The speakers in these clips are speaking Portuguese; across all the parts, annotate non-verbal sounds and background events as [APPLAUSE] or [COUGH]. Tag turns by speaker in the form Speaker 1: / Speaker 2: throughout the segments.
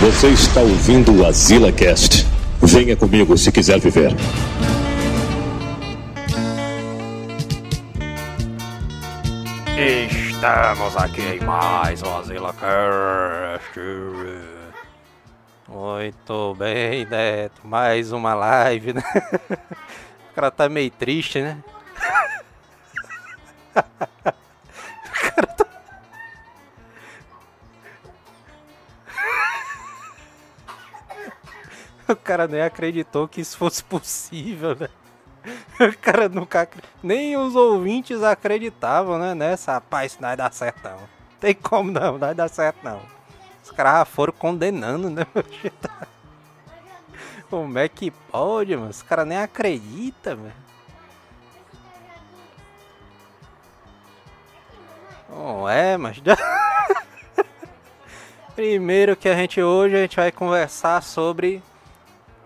Speaker 1: Você está ouvindo o Azila Cast. Venha comigo se quiser viver.
Speaker 2: Estamos aqui em mais um Azila Cast. Muito bem, Neto. Mais uma live, né? O cara tá meio triste, né? [LAUGHS] O cara tá... [LAUGHS] O cara nem acreditou que isso fosse possível, né? [LAUGHS] O cara nunca. Nem os ouvintes acreditavam, né? Nessa, rapaz, isso não vai dar certo, não. Tem como não, não vai dar certo, não. Os caras foram condenando, né? Como é que pode, mano? Os caras nem acreditam, velho. Não é, mas. [LAUGHS] Primeiro que a gente hoje a gente vai conversar sobre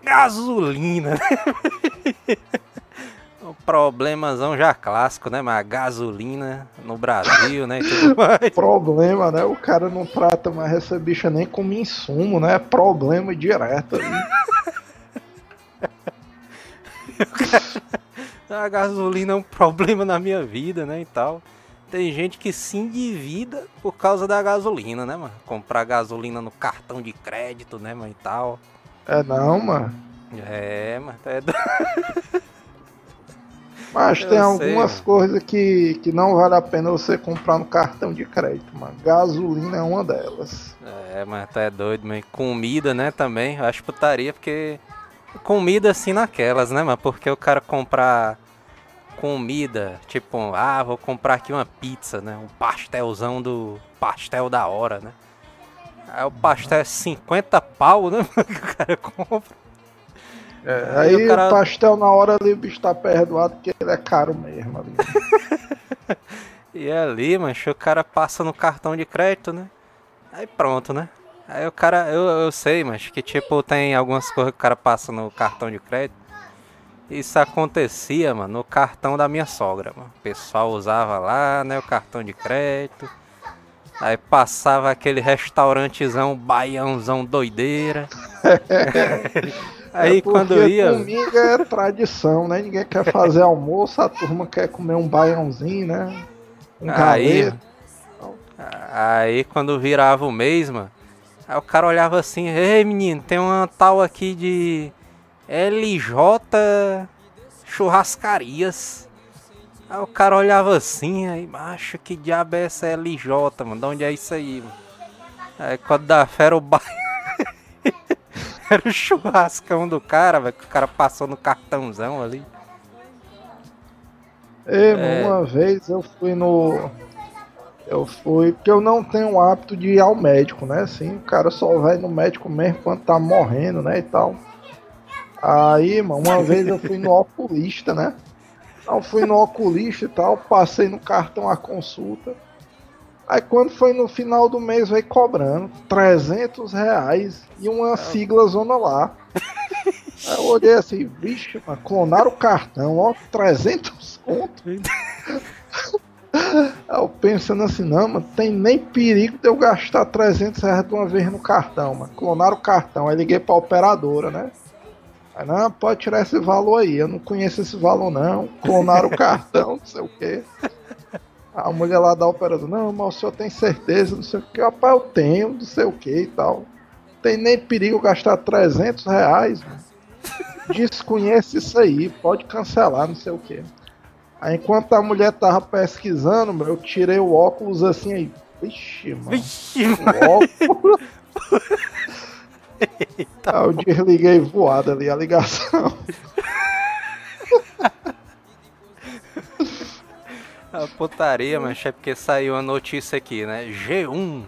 Speaker 2: gasolina, né? [LAUGHS] Um problemazão já clássico, né? Mas a gasolina no Brasil, né?
Speaker 3: Problema, né? O cara não trata mais essa bicha nem como insumo, né? É problema direto ali. [LAUGHS]
Speaker 2: A gasolina é um problema na minha vida, né? E tal. Tem gente que se endivida por causa da gasolina, né, mano? Comprar gasolina no cartão de crédito, né, mano? E tal.
Speaker 3: É não, mano.
Speaker 2: É, mas é do... [LAUGHS]
Speaker 3: Mas
Speaker 2: Eu
Speaker 3: tem algumas
Speaker 2: mano.
Speaker 3: coisas que, que não vale a pena você comprar no cartão de crédito, mano. Gasolina é uma delas.
Speaker 2: É, mas tá é doido, mas comida, né, também. Eu acho putaria, porque comida assim naquelas, né, mano? Porque o cara comprar comida, tipo, ah, vou comprar aqui uma pizza, né? Um pastelzão do pastel da hora, né? Aí o pastel é 50 pau, né? Que [LAUGHS] o cara compra.
Speaker 3: É,
Speaker 2: Aí
Speaker 3: aí
Speaker 2: o cara-
Speaker 3: o pastel na hora ali o bicho tá perdoado porque ele é caro mesmo ali. [LAUGHS]
Speaker 2: E ali, mancho, o cara passa no cartão de crédito, né? Aí pronto, né? Aí o cara, eu, eu sei, mas que tipo, tem algumas coisas que o cara passa no cartão de crédito. Isso acontecia, mano, no cartão da minha sogra, mano. O pessoal usava lá, né, o cartão de crédito. Aí passava aquele restaurantezão, baiãozão doideira. [LAUGHS] Aí
Speaker 3: É
Speaker 2: quando ia.
Speaker 3: Domingo é tradição, né? Ninguém quer fazer almoço, a turma quer comer um baiãozinho, né? Um
Speaker 2: Aí,
Speaker 3: galeto.
Speaker 2: aí quando virava o mês, mano, aí o cara olhava assim, ei menino, tem uma tal aqui de LJ Churrascarias. Aí o cara olhava assim, aí, macho, que diabo é essa LJ, mano? De onde é isso aí, mano? Aí quando da fera o ba... [LAUGHS] Era o churrascão do cara, velho, que o cara passou no cartãozão ali.
Speaker 3: Ei,
Speaker 2: É.
Speaker 3: Uma vez eu fui no. Eu fui. Porque eu não tenho o hábito de ir ao médico, né? Assim, o cara só vai no médico mesmo quando tá morrendo, né? E tal. Aí, mano, uma vez eu fui no oculista, né? Então fui no oculista e tal, passei no cartão a consulta. Aí quando foi no final do mês, veio cobrando 300 reais e uma sigla zona lá. [LAUGHS] Aí eu olhei assim, vixe, mano, clonaram o cartão, ó, 300 conto. Aí eu pensando assim, não, mano, tem nem perigo de eu gastar 300 reais de uma vez no cartão, mano. Clonaram o cartão, aí liguei pra operadora, né? Aí, não, pode tirar esse valor aí, eu não conheço esse valor não. Clonaram o cartão, não sei o quê. A mulher lá da operadora, não, mas o senhor tem certeza, não sei o que. Rapaz, eu tenho, não sei o que e tal. Tem nem perigo gastar 300 reais, mano. Desconhece isso aí, pode cancelar, não sei o que. Aí enquanto a mulher tava pesquisando, meu, eu tirei o óculos assim aí. Vixe, mano.
Speaker 2: Vixe,
Speaker 3: O óculos. [LAUGHS] Aí eu desliguei voada ali a ligação.
Speaker 2: A putaria, mas é porque saiu a notícia aqui, né? G1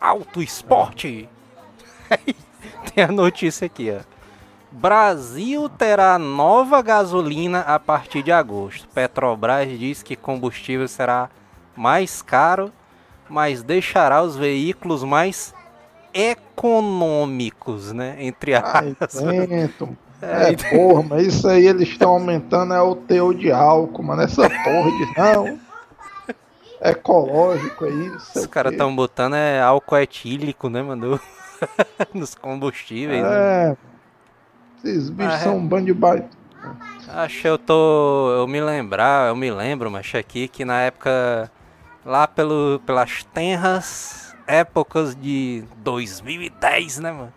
Speaker 2: Auto Esporte. [LAUGHS] Tem a notícia aqui, ó. Brasil terá nova gasolina a partir de agosto. Petrobras diz que combustível será mais caro, mas deixará os veículos mais econômicos, né? Entre
Speaker 3: Ai,
Speaker 2: aspas.
Speaker 3: tento. [LAUGHS]
Speaker 2: É,
Speaker 3: É, porra, mas isso aí eles estão aumentando é o teor de álcool, mano. Essa porra de não. ecológico aí. não sei
Speaker 2: Os caras estão botando é álcool etílico, né, mano? [LAUGHS] Nos combustíveis, né?
Speaker 3: É. Esses bichos
Speaker 2: Ah, é.
Speaker 3: são um bando de baita.
Speaker 2: Acho que eu tô. Eu me lembrar, eu me lembro, mas aqui que na época. Lá pelo, pelas tenras épocas de 2010, né, mano?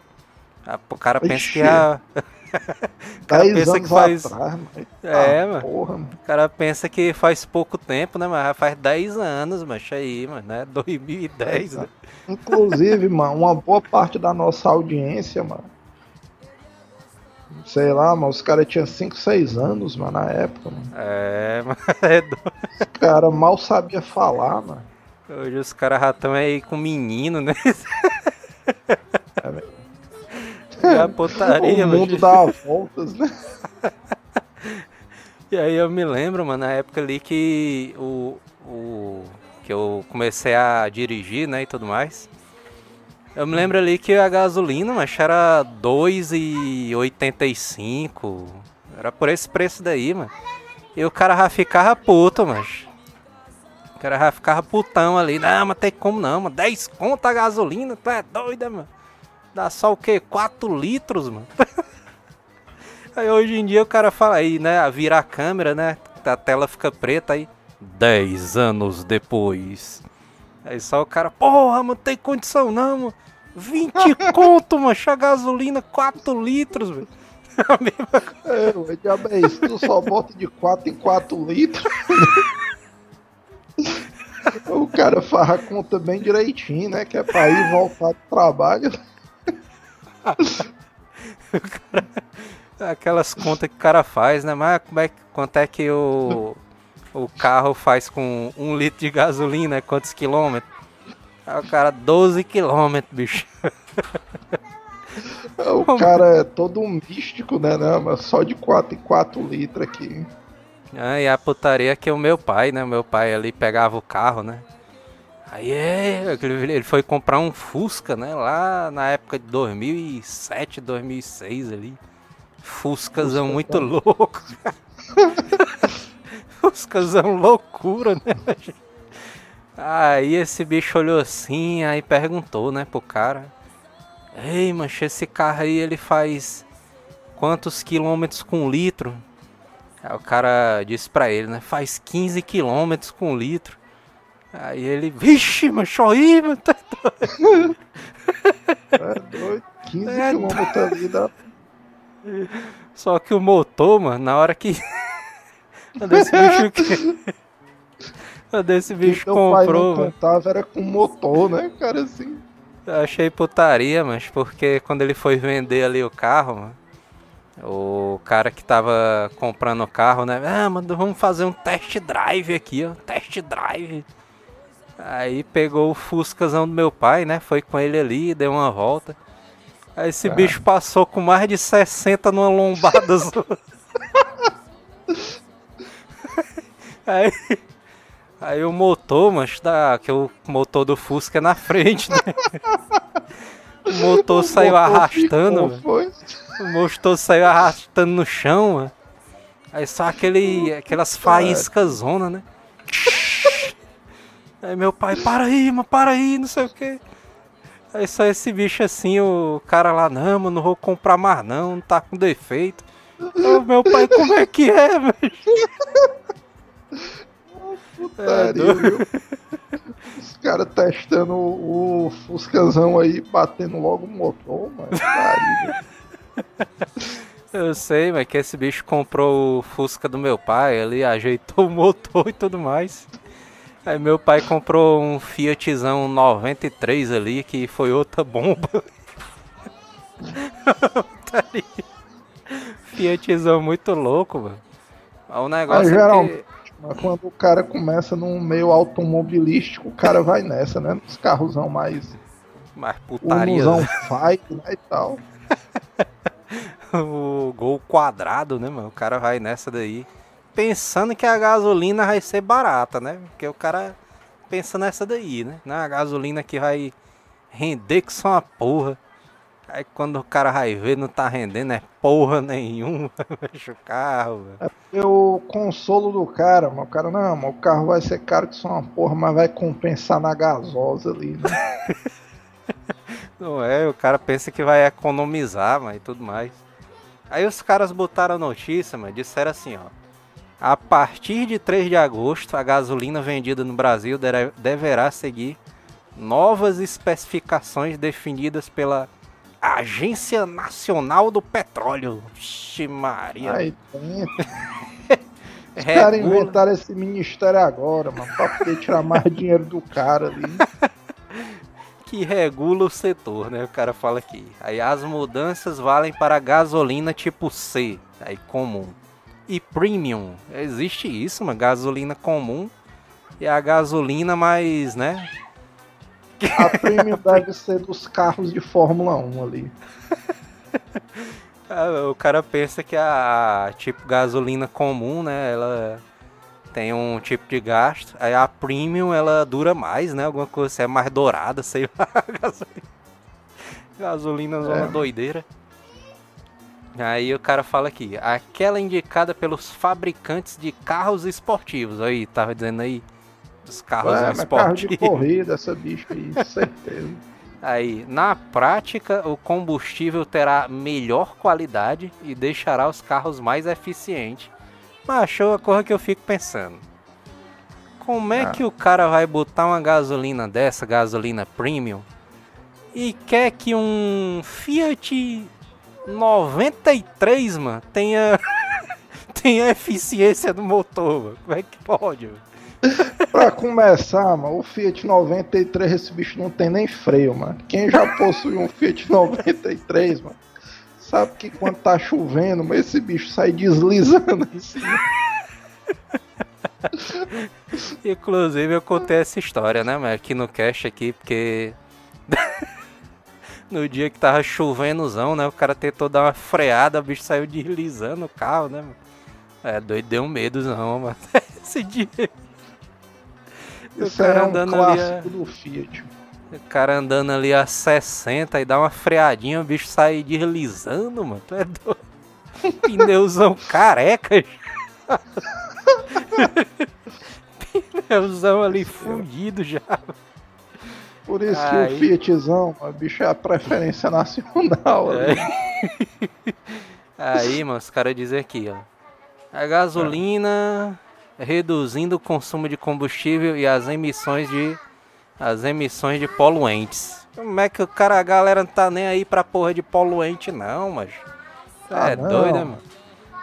Speaker 2: O cara pensa
Speaker 3: Ixi.
Speaker 2: que a. [LAUGHS] o cara
Speaker 3: 10
Speaker 2: pensa que faz.
Speaker 3: atrás.
Speaker 2: É,
Speaker 3: ah,
Speaker 2: mano.
Speaker 3: Porra, mano.
Speaker 2: O cara pensa que faz pouco tempo, né, já faz 10 anos, mas aí, mano, né? 2010, né?
Speaker 3: Inclusive, mano, uma boa parte da nossa audiência, mano. Sei lá, mano, os caras tinham 5, 6 anos, mano, na época, mano.
Speaker 2: É, [LAUGHS] mano. é do-
Speaker 3: Os caras mal sabia falar, mano.
Speaker 2: Hoje os caras já estão aí com menino, né? É a putaria,
Speaker 3: o mundo dá voltas, né?
Speaker 2: E aí eu me lembro, mano, na época ali que o, o que eu comecei a dirigir, né, e tudo mais. Eu me lembro ali que a gasolina, mas era 2,85. Era por esse preço daí, mano. E o cara já ficava puto, mas o cara já ficava putão ali. Não, mas tem como não, mano. 10 conto a gasolina, tu é doida, mano. Dá só o quê? 4 litros, mano. [LAUGHS] Aí hoje em dia o cara fala aí, né? Vira a câmera, né? A tela fica preta aí. 10 anos depois. Aí só o cara, porra, não tem condição não, mano. 20 [LAUGHS] conto, mano. A gasolina 4 litros, velho. [LAUGHS]
Speaker 3: É, diabo é isso, tu só bota de 4 em 4 litros. O cara faz a conta bem direitinho, né? Que é pra ir voltar do trabalho.
Speaker 2: Aquelas contas que o cara faz, né? Mas como é, que- quanto é que o, o carro faz com um litro de gasolina? Quantos quilômetros? Aí o cara, 12 quilômetros, bicho.
Speaker 3: O cara é todo um místico, né? né mas só de 4 em 4 litros aqui.
Speaker 2: Ah, e a putaria que o meu pai, né? Meu pai ali pegava o carro, né? Aí é, ele foi comprar um Fusca, né? Lá na época de 2007, 2006 ali. Fuscazão
Speaker 3: Fusca,
Speaker 2: muito
Speaker 3: tá?
Speaker 2: louco. [LAUGHS] Fuscazão loucura, né? Aí esse bicho olhou assim, aí perguntou, né, pro cara. Ei, mancha, esse carro aí ele faz quantos quilômetros com litro? Aí o cara disse pra ele, né? Faz 15 quilômetros com litro. Aí ele, vixe, mancho, aí, mano. tá doido."
Speaker 3: É doido. 15
Speaker 2: É
Speaker 3: quilômetros ali da.
Speaker 2: Só que o motor, mano, na hora que. [LAUGHS] Quando esse bicho. que- Quando esse bicho
Speaker 3: que teu pai
Speaker 2: comprou,
Speaker 3: não
Speaker 2: mano.
Speaker 3: contava era com motor, né, cara, assim.
Speaker 2: Eu achei putaria, mas porque quando ele foi vender ali o carro, mano, o cara que tava comprando o carro, né? Ah, mano, vamos fazer um test drive aqui, ó. Test drive. Aí pegou o Fuscazão do meu pai, né? Foi com ele ali, deu uma volta. Aí esse
Speaker 3: Ah.
Speaker 2: bicho passou com mais de 60 numa lombada. [LAUGHS] aí, aí o motor, mas da, que o motor do Fusca é na frente, né? [LAUGHS] O motor saiu
Speaker 3: motor
Speaker 2: arrastando,
Speaker 3: ficou,
Speaker 2: O motor saiu arrastando no chão, mano. Aí só aquele, aquelas faíscas zona, né? [LAUGHS] Aí meu pai, para aí, mano, para aí, não sei o que. Aí só esse bicho assim, o cara lá, não, mano, não vou comprar mais não, não tá com defeito. Ô, meu pai, como é que é, velho?
Speaker 3: Putaria,
Speaker 2: doido.
Speaker 3: viu? Os caras testando o, o Fuscazão aí, batendo logo o motor, mano.
Speaker 2: Eu sei, mas que esse bicho comprou o Fusca do meu pai, ali ajeitou o motor e tudo mais. Aí meu pai comprou um Fiatzão 93 ali, que foi outra bomba. [LAUGHS] Fiatzão muito louco, mano. Mas O negócio
Speaker 3: Mas,
Speaker 2: é
Speaker 3: geral-
Speaker 2: que...
Speaker 3: Mas quando o cara começa num meio automobilístico, o cara vai nessa, né? Nos carrosão mais.
Speaker 2: Mas putaria,
Speaker 3: Unusão fight, né? E tal. [LAUGHS] [LAUGHS]
Speaker 2: o gol quadrado, né, mano? O cara vai nessa daí. Pensando que a gasolina vai ser barata, né? Porque o cara pensa nessa daí, né? Na gasolina que vai render que só uma porra. Aí quando o cara vai ver, não tá rendendo, é porra nenhuma, [LAUGHS] o carro.
Speaker 3: É porque o consolo do cara, mano, o cara, não, mano, o carro vai ser caro que só uma porra, mas vai compensar na gasosa ali, né? [LAUGHS]
Speaker 2: Não é, o cara pensa que vai economizar, mas e tudo mais. Aí os caras botaram a notícia, mas disseram assim, ó. A partir de 3 de agosto, a gasolina vendida no Brasil dere- deverá seguir novas especificações definidas pela Agência Nacional do Petróleo. Vixe Maria.
Speaker 3: Aí tem. [LAUGHS] Os caras inventaram esse ministério agora, mano, pra poder tirar mais dinheiro do cara ali. [LAUGHS]
Speaker 2: que regula o setor, né? O cara fala aqui. Aí as mudanças valem para a gasolina tipo C, aí comum. E premium. Existe isso, uma gasolina comum e a gasolina mais, né?
Speaker 3: A premium deve ser dos carros de Fórmula 1 ali. [LAUGHS]
Speaker 2: Ah, O cara pensa que a tipo gasolina comum, né? Ela tem um tipo de gasto. Aí a premium ela dura mais, né? Alguma coisa é mais dourada, [LAUGHS] sei lá. gasolina. Gasolina zona
Speaker 3: É.
Speaker 2: doideira. Aí o cara fala aqui, aquela indicada pelos fabricantes de carros esportivos. Aí, tava dizendo aí, dos carros
Speaker 3: É, mas carro de
Speaker 2: esportivos.
Speaker 3: corrida, essa bicha aí, certeza.
Speaker 2: Aí, na prática, o combustível terá melhor qualidade e deixará os carros mais eficientes. Mas achou a coisa que eu fico pensando. Como é
Speaker 3: Ah.
Speaker 2: que o cara vai botar uma gasolina dessa, gasolina premium, e quer que um Fiat 93, mano, tenha, [LAUGHS] tenha eficiência no motor, mano? Como é que pode, mano?
Speaker 3: Pra começar, mano, o Fiat 93, esse bicho não tem nem freio, mano. Quem já possui um Fiat 93, mano, sabe que quando tá chovendo, mas esse bicho sai deslizando assim. [LAUGHS]
Speaker 2: Inclusive eu contei essa história, né, mas aqui no cast aqui, porque [LAUGHS] no dia que tava chovenozão, né, o cara tentou dar uma freada, o bicho saiu deslizando o carro, né, mano. É, doido, deu um medozão, mano. [LAUGHS] Esse dia,
Speaker 3: Isso
Speaker 2: cara
Speaker 3: é um
Speaker 2: andando ali,
Speaker 3: clássico do Fiat.
Speaker 2: O cara andando ali a 60 e dá uma freadinha, o bicho sai deslizando, mano. Tu é doido. [LAUGHS] Pneuzão careca. Pneuzão ali fundido já.
Speaker 3: Por isso
Speaker 2: Aí.
Speaker 3: que o Fiatzão, mano, bicho é a preferência [LAUGHS] nacional. ali.
Speaker 2: É. Aí, mano, os caras dizem aqui, ó. A gasolina reduzindo o consumo de combustível e as emissões de as emissões de poluentes. Como é que o cara, a galera não tá nem aí pra porra de poluente não, mas
Speaker 3: Ah,
Speaker 2: é
Speaker 3: não.
Speaker 2: doido, mano?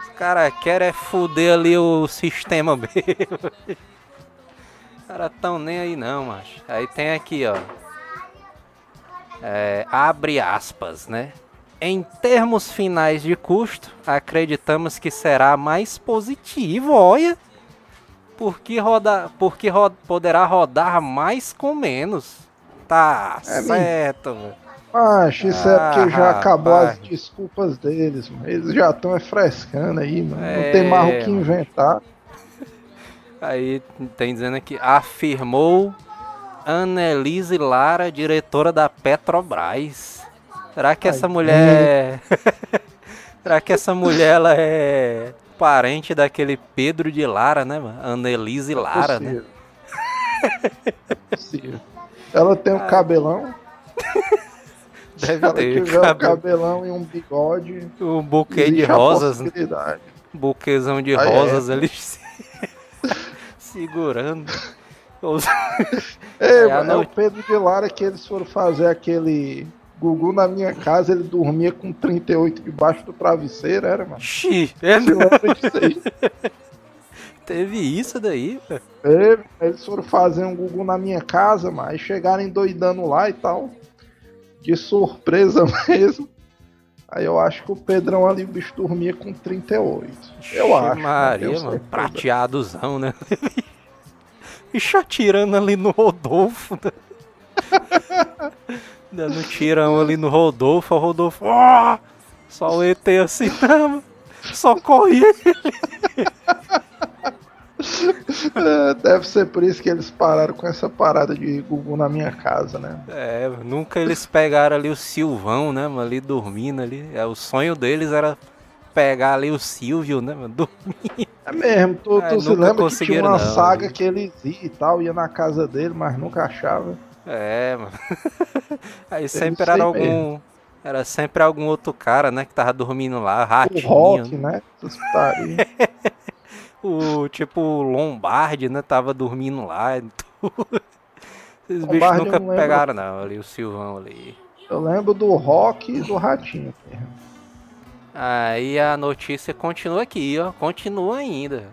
Speaker 2: Os caras querem é fuder ali o sistema [LAUGHS] mesmo. Os caras tão nem aí não, macho. Aí tem aqui, ó. É, abre aspas, né? Em termos finais de custo, acreditamos que será mais positivo, olha. Porque, roda, porque poderá rodar mais com menos. Tá
Speaker 3: É,
Speaker 2: certo, velho.
Speaker 3: Macho, isso é porque já
Speaker 2: Ah,
Speaker 3: acabou as desculpas deles, mano. Eles já estão frescando aí, mano.
Speaker 2: É,
Speaker 3: Não tem mais o que inventar.
Speaker 2: Aí tem dizendo aqui, afirmou Annelise Lara, diretora da Petrobras. Será que essa
Speaker 3: Ai,
Speaker 2: mulher. [LAUGHS] Será que essa mulher ela é parente daquele Pedro de Lara, né, mano? Annelise Lara, né?
Speaker 3: É possível. Ela tem um cabelão. Se [LAUGHS]
Speaker 2: Deve
Speaker 3: ela
Speaker 2: ter
Speaker 3: tiver um cabelão e um bigode.
Speaker 2: Um buquê de rosas, né?
Speaker 3: possibilidade.
Speaker 2: buquezão de
Speaker 3: Ah, é.
Speaker 2: rosas ali se- [LAUGHS] segurando. Os-
Speaker 3: É,
Speaker 2: É,
Speaker 3: mano, é o Pedro de Lara que eles foram fazer aquele. Gugu na minha casa, ele dormia com 38 debaixo do travesseiro, era, mano.
Speaker 2: Xi, é, [LAUGHS] teve isso daí, velho.
Speaker 3: Eles foram fazer um Gugu na minha casa, mas aí chegaram endoidando lá e tal. De surpresa [LAUGHS] mesmo. Aí eu acho que o Pedrão ali, o bicho dormia com 38. Eu acho. não
Speaker 2: Maria, mano,
Speaker 3: certeza.
Speaker 2: prateadozão, né? [LAUGHS] Bicho atirando ali no Rodolfo. né? Dando um tirão ali no Rodolfo, o Rodolfo. "Ah!" Só o ET assim, não, mano. Só corria.
Speaker 3: É, deve ser por isso que eles pararam com essa parada de Gugu na minha casa, né?
Speaker 2: É, nunca eles pegaram ali o Silvão, né, mano, ali dormindo ali. É, o sonho deles era pegar ali o Silvio, né, mano, [LAUGHS] dormindo.
Speaker 3: É mesmo, tu,
Speaker 2: É,
Speaker 3: tu se
Speaker 2: nunca
Speaker 3: lembra que tinha uma
Speaker 2: não,
Speaker 3: saga
Speaker 2: viu?
Speaker 3: que eles iam e tal, ia na casa dele, mas nunca achava.
Speaker 2: É, mano. [LAUGHS] Aí sempre era algum.
Speaker 3: mesmo.
Speaker 2: Era sempre algum outro cara, né, que tava dormindo lá,
Speaker 3: O
Speaker 2: ratinho.
Speaker 3: rock, né? [LAUGHS]
Speaker 2: O tipo o Lombardi, né? Tava dormindo lá. e [LAUGHS] tudo. Esses bichos
Speaker 3: Lombardi eu
Speaker 2: nunca
Speaker 3: não lembro.
Speaker 2: pegaram, não. Ali, o Silvão ali.
Speaker 3: Eu lembro do rock e do ratinho.
Speaker 2: Aí a notícia continua aqui, ó. Continua ainda.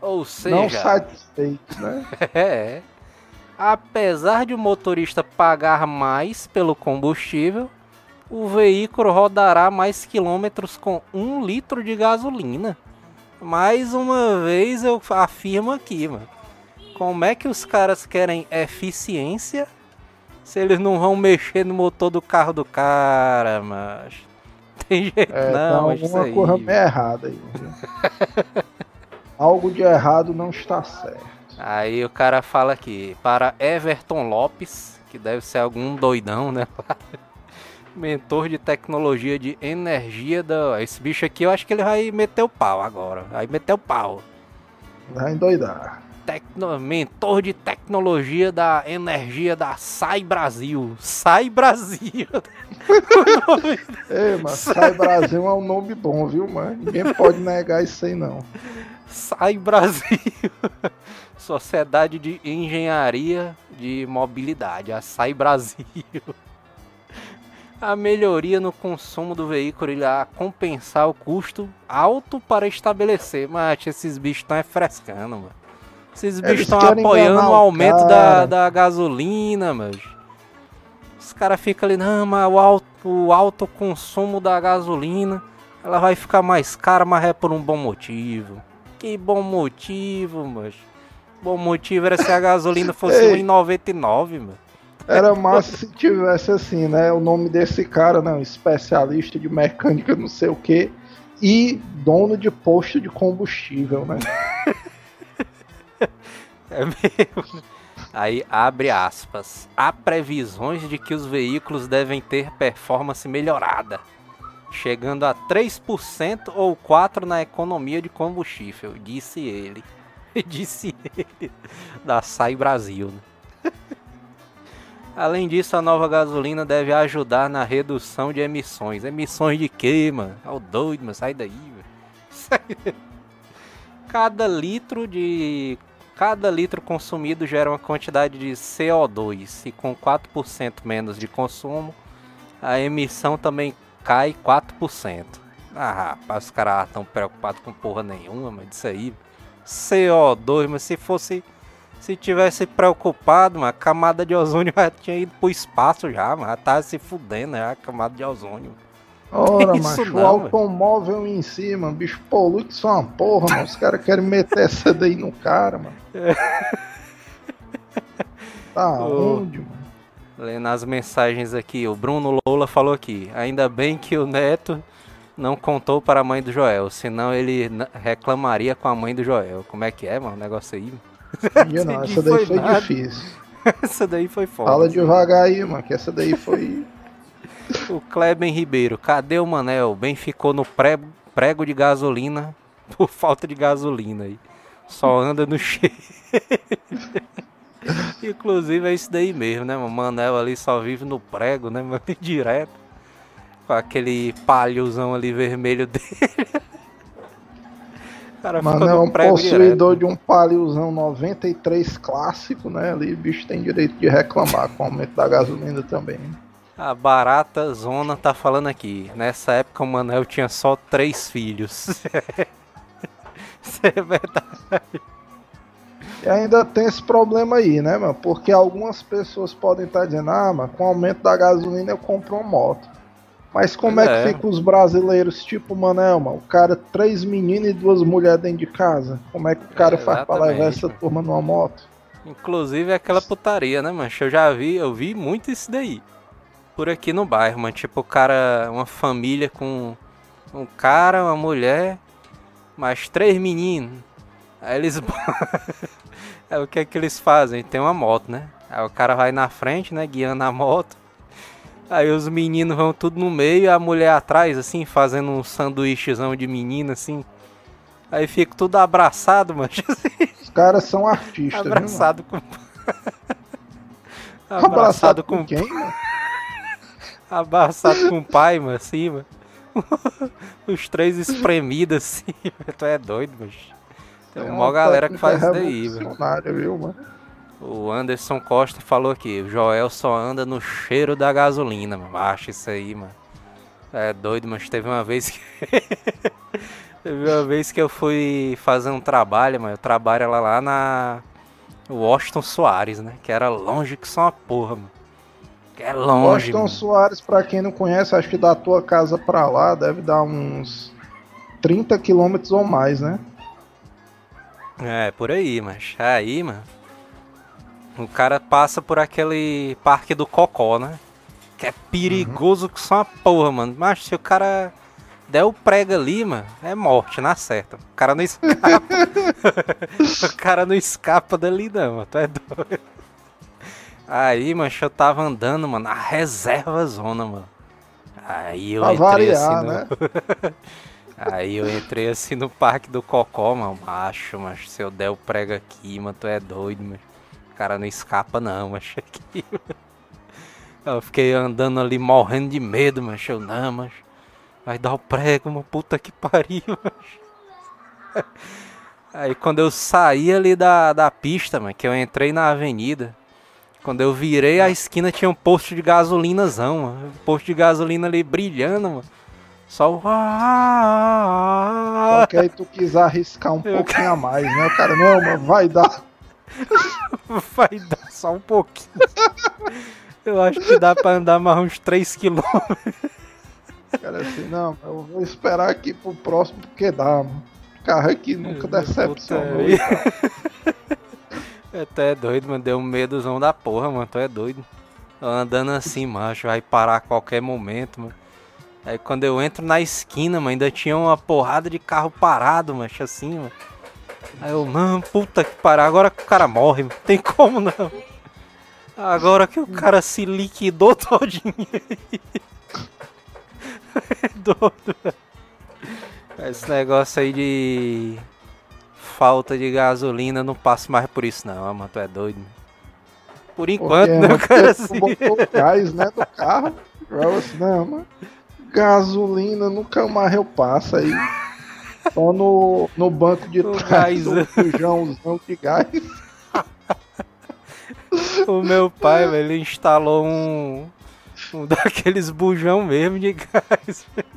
Speaker 2: Ou
Speaker 3: Não
Speaker 2: seja,
Speaker 3: satisfeito, né?
Speaker 2: é. Apesar de o motorista pagar mais pelo combustível, o veículo rodará mais quilômetros com um litro de gasolina. Mais uma vez eu afirmo aqui, mano. Como é que os caras querem eficiência se eles não vão mexer no motor do carro do cara, mas [LAUGHS] tem jeito
Speaker 3: É,
Speaker 2: não,
Speaker 3: tá alguma
Speaker 2: aí.
Speaker 3: coisa meio errada aí. [LAUGHS] Algo de errado não está certo.
Speaker 2: Aí o cara fala aqui, para Everton Lopes, que deve ser algum doidão, né? [LAUGHS] Mentor de tecnologia de energia da. Esse bicho aqui eu acho que ele vai meter o pau agora. Vai meter o pau.
Speaker 3: Vai endoidar.
Speaker 2: Tecno... Mentor de tecnologia da energia da Sai Brasil. Sai Brasil. Nome- [LAUGHS]
Speaker 3: Ei, mas Sai Brasil é um nome bom, viu, mano? Ninguém pode negar isso aí, não.
Speaker 2: Sai Brasil. [LAUGHS] Sociedade de Engenharia de Mobilidade, a Sai Brasil. [LAUGHS] A melhoria no consumo do veículo irá compensar o custo alto para estabelecer. Mas esses bichos estão é frescando, mano. Esses bichos
Speaker 3: Eles
Speaker 2: estão apoiando o aumento da,
Speaker 3: cara.
Speaker 2: da gasolina, mas. Os caras ficam ali, não, mas o alto, o alto consumo da gasolina ela vai ficar mais cara, mas é por um bom motivo. Que bom motivo, mas. Bom motivo era se a gasolina fosse
Speaker 3: Ei.
Speaker 2: 1,99, mano.
Speaker 3: Era massa se tivesse assim, né? O nome desse cara, né? Um especialista de mecânica, não sei o que, e dono de posto de combustível, né? [LAUGHS]
Speaker 2: É mesmo. Aí abre aspas. Há previsões de que os veículos devem ter performance melhorada, chegando a 3% ou 4% na economia de combustível, disse ele. [LAUGHS] disse ele. Da Sai Brasil. né? [LAUGHS] Além disso, a nova gasolina deve ajudar na redução de emissões. Emissões de quê, mano? É o doido, mano. [LAUGHS] Sai daí, Cada litro de Cada litro consumido gera uma quantidade de CO2 e com 4% menos de consumo, a emissão também cai 4%. Ah, rapaz, os caras estão preocupados com porra nenhuma, mas isso aí. CO2, mas se fosse. Se tivesse preocupado, mano, a camada de ozônio já tinha ido pro espaço já, mas já tava se fudendo já, a camada de ozônio.
Speaker 3: Ora, [LAUGHS]
Speaker 2: Isso
Speaker 3: macho, o automóvel em cima, bicho polui que só uma porra, mano. Os caras querem meter essa daí no cara, mano. [LAUGHS] Tá onde, mano?
Speaker 2: Lendo as mensagens aqui, o Bruno Lola falou aqui. Ainda bem que o neto não contou para a mãe do Joel, senão ele reclamaria com a mãe do Joel. Como é que é, mano? O negócio aí.
Speaker 3: Não, essa daí
Speaker 2: foi
Speaker 3: foi difícil. [LAUGHS]
Speaker 2: Essa daí foi foda.
Speaker 3: Fala devagar aí, mano, que essa daí foi. [LAUGHS]
Speaker 2: O Kleben Ribeiro, cadê o Manel? Bem ficou no pré- prego de gasolina [LAUGHS] por falta de gasolina aí. Só anda no cheio. [LAUGHS] Inclusive é isso daí mesmo, né? O Manel ali só vive no prego, né? mano? [LAUGHS] Direto. Com aquele palhozão ali vermelho [LAUGHS] dele. O cara ficou
Speaker 3: é um possuidor
Speaker 2: direto.
Speaker 3: de um paliozão 93 clássico, né? Ali, o bicho tem direito de reclamar com o aumento da gasolina também.
Speaker 2: A Barata Zona tá falando aqui. Nessa época o Manel tinha só três filhos. Isso é verdade.
Speaker 3: E ainda tem esse problema aí, né, mano? Porque algumas pessoas podem estar dizendo, ah, mas com o aumento da gasolina eu compro uma moto. Mas como é,
Speaker 2: É.
Speaker 3: que fica os brasileiros, tipo, Manel, mano? O cara, três meninos e duas mulheres dentro de casa. Como é que o cara
Speaker 2: É,
Speaker 3: faz pra levar essa
Speaker 2: mano.
Speaker 3: turma numa moto?
Speaker 2: Inclusive é aquela putaria, né, mancho? Eu já vi, eu vi muito isso daí. Por aqui no bairro, mano. Tipo, o cara, uma família com um cara, uma mulher, mais três meninos. Aí eles. [LAUGHS] é o que é que eles fazem? Tem uma moto, né? Aí o cara vai na frente, né? Guiando a moto. Aí os meninos vão tudo no meio e a mulher atrás, assim, fazendo um sanduíchezão de menina, assim. Aí fica tudo abraçado, mano. [LAUGHS]
Speaker 3: Os caras são artistas,
Speaker 2: Abraçado
Speaker 3: viu,
Speaker 2: com.
Speaker 3: mano? Abraçado com quem, mano?
Speaker 2: Abraçado com o pai, mano, assim, mano. [LAUGHS] Os três espremidos, assim, mano. Tu é doido, mano. Tem
Speaker 3: É
Speaker 2: uma
Speaker 3: uma
Speaker 2: galera que faz isso daí,
Speaker 3: viu, mano?
Speaker 2: O Anderson Costa falou aqui, o Joel só anda no cheiro da gasolina, mano. Acho isso aí, mano. É doido, mas teve uma vez que. [LAUGHS] teve uma vez que eu fui fazer um trabalho, mano. Eu trabalho lá, lá na. Washington Soares, né? Que era longe que só uma porra, mano. Que é longe.
Speaker 3: Washington
Speaker 2: mano.
Speaker 3: Soares, pra quem não conhece, acho que da tua casa pra lá deve dar uns 30 quilômetros ou mais, né?
Speaker 2: É, por aí, mas aí, mano. O cara passa por aquele parque do Cocó, né? Que é perigoso que só uma porra, mano. Mas se o cara der o prego ali, mano, é morte, na certa. O cara não escapa. [LAUGHS] o cara não escapa dali, não, mano. Tu é doido. Aí, mano, eu tava andando, mano, na reserva zona, mano. Aí eu
Speaker 3: Pra
Speaker 2: entrei
Speaker 3: variar,
Speaker 2: assim no...
Speaker 3: né? [LAUGHS]
Speaker 2: Aí eu entrei assim no parque do Cocó, mano. Macho, mas se eu der o prego aqui, mano, tu é doido, mano. O cara não escapa não, mas aqui. [LAUGHS] Eu fiquei andando ali morrendo de medo, mas eu não, mas vai dar o prego, mano. Puta que pariu, [LAUGHS] mas. Aí quando eu saí ali da, da pista, mano, que eu entrei na avenida, quando eu virei a esquina tinha um posto de gasolinazão, mano. Um posto de gasolina ali brilhando, mano. Só o.
Speaker 3: Só que aí tu quis arriscar um
Speaker 2: Eu-
Speaker 3: pouquinho a mais, né? O cara, não, mano, vai dar. [LAUGHS]
Speaker 2: Vai dar só um pouquinho. Eu acho que dá pra andar mais uns 3 km.
Speaker 3: O cara assim, não, eu vou esperar aqui pro próximo porque dá, mano. Carro aqui nunca decepcionou.
Speaker 2: Puta, Até é doido, mano. Deu um medozão da porra, mano. Tu é doido. Andando assim, macho, vai parar a qualquer momento, mano. Aí quando eu entro na esquina, mano, ainda tinha uma porrada de carro parado, macho, assim, mano. Aí eu, não, puta que parar, agora que o cara morre, não tem como não. Agora que o cara se liquidou [LAUGHS] todinho. [LAUGHS] É doido, velho. Esse negócio aí de falta de gasolina, não passo mais por isso não, mano, tu é doido. mano. Por enquanto,
Speaker 3: Porque,
Speaker 2: né,
Speaker 3: mano,
Speaker 2: cara,
Speaker 3: tu
Speaker 2: assim.
Speaker 3: botou o gás, né, do carro. Eu assim, não, mano. Gasolina nunca mais eu passo aí. [LAUGHS] Só no, no banco de
Speaker 2: O
Speaker 3: trás,
Speaker 2: gás.
Speaker 3: o bujãozão de gás.
Speaker 2: O meu pai, velho, ele instalou um, um daqueles bujão mesmo de gás.
Speaker 3: Aí,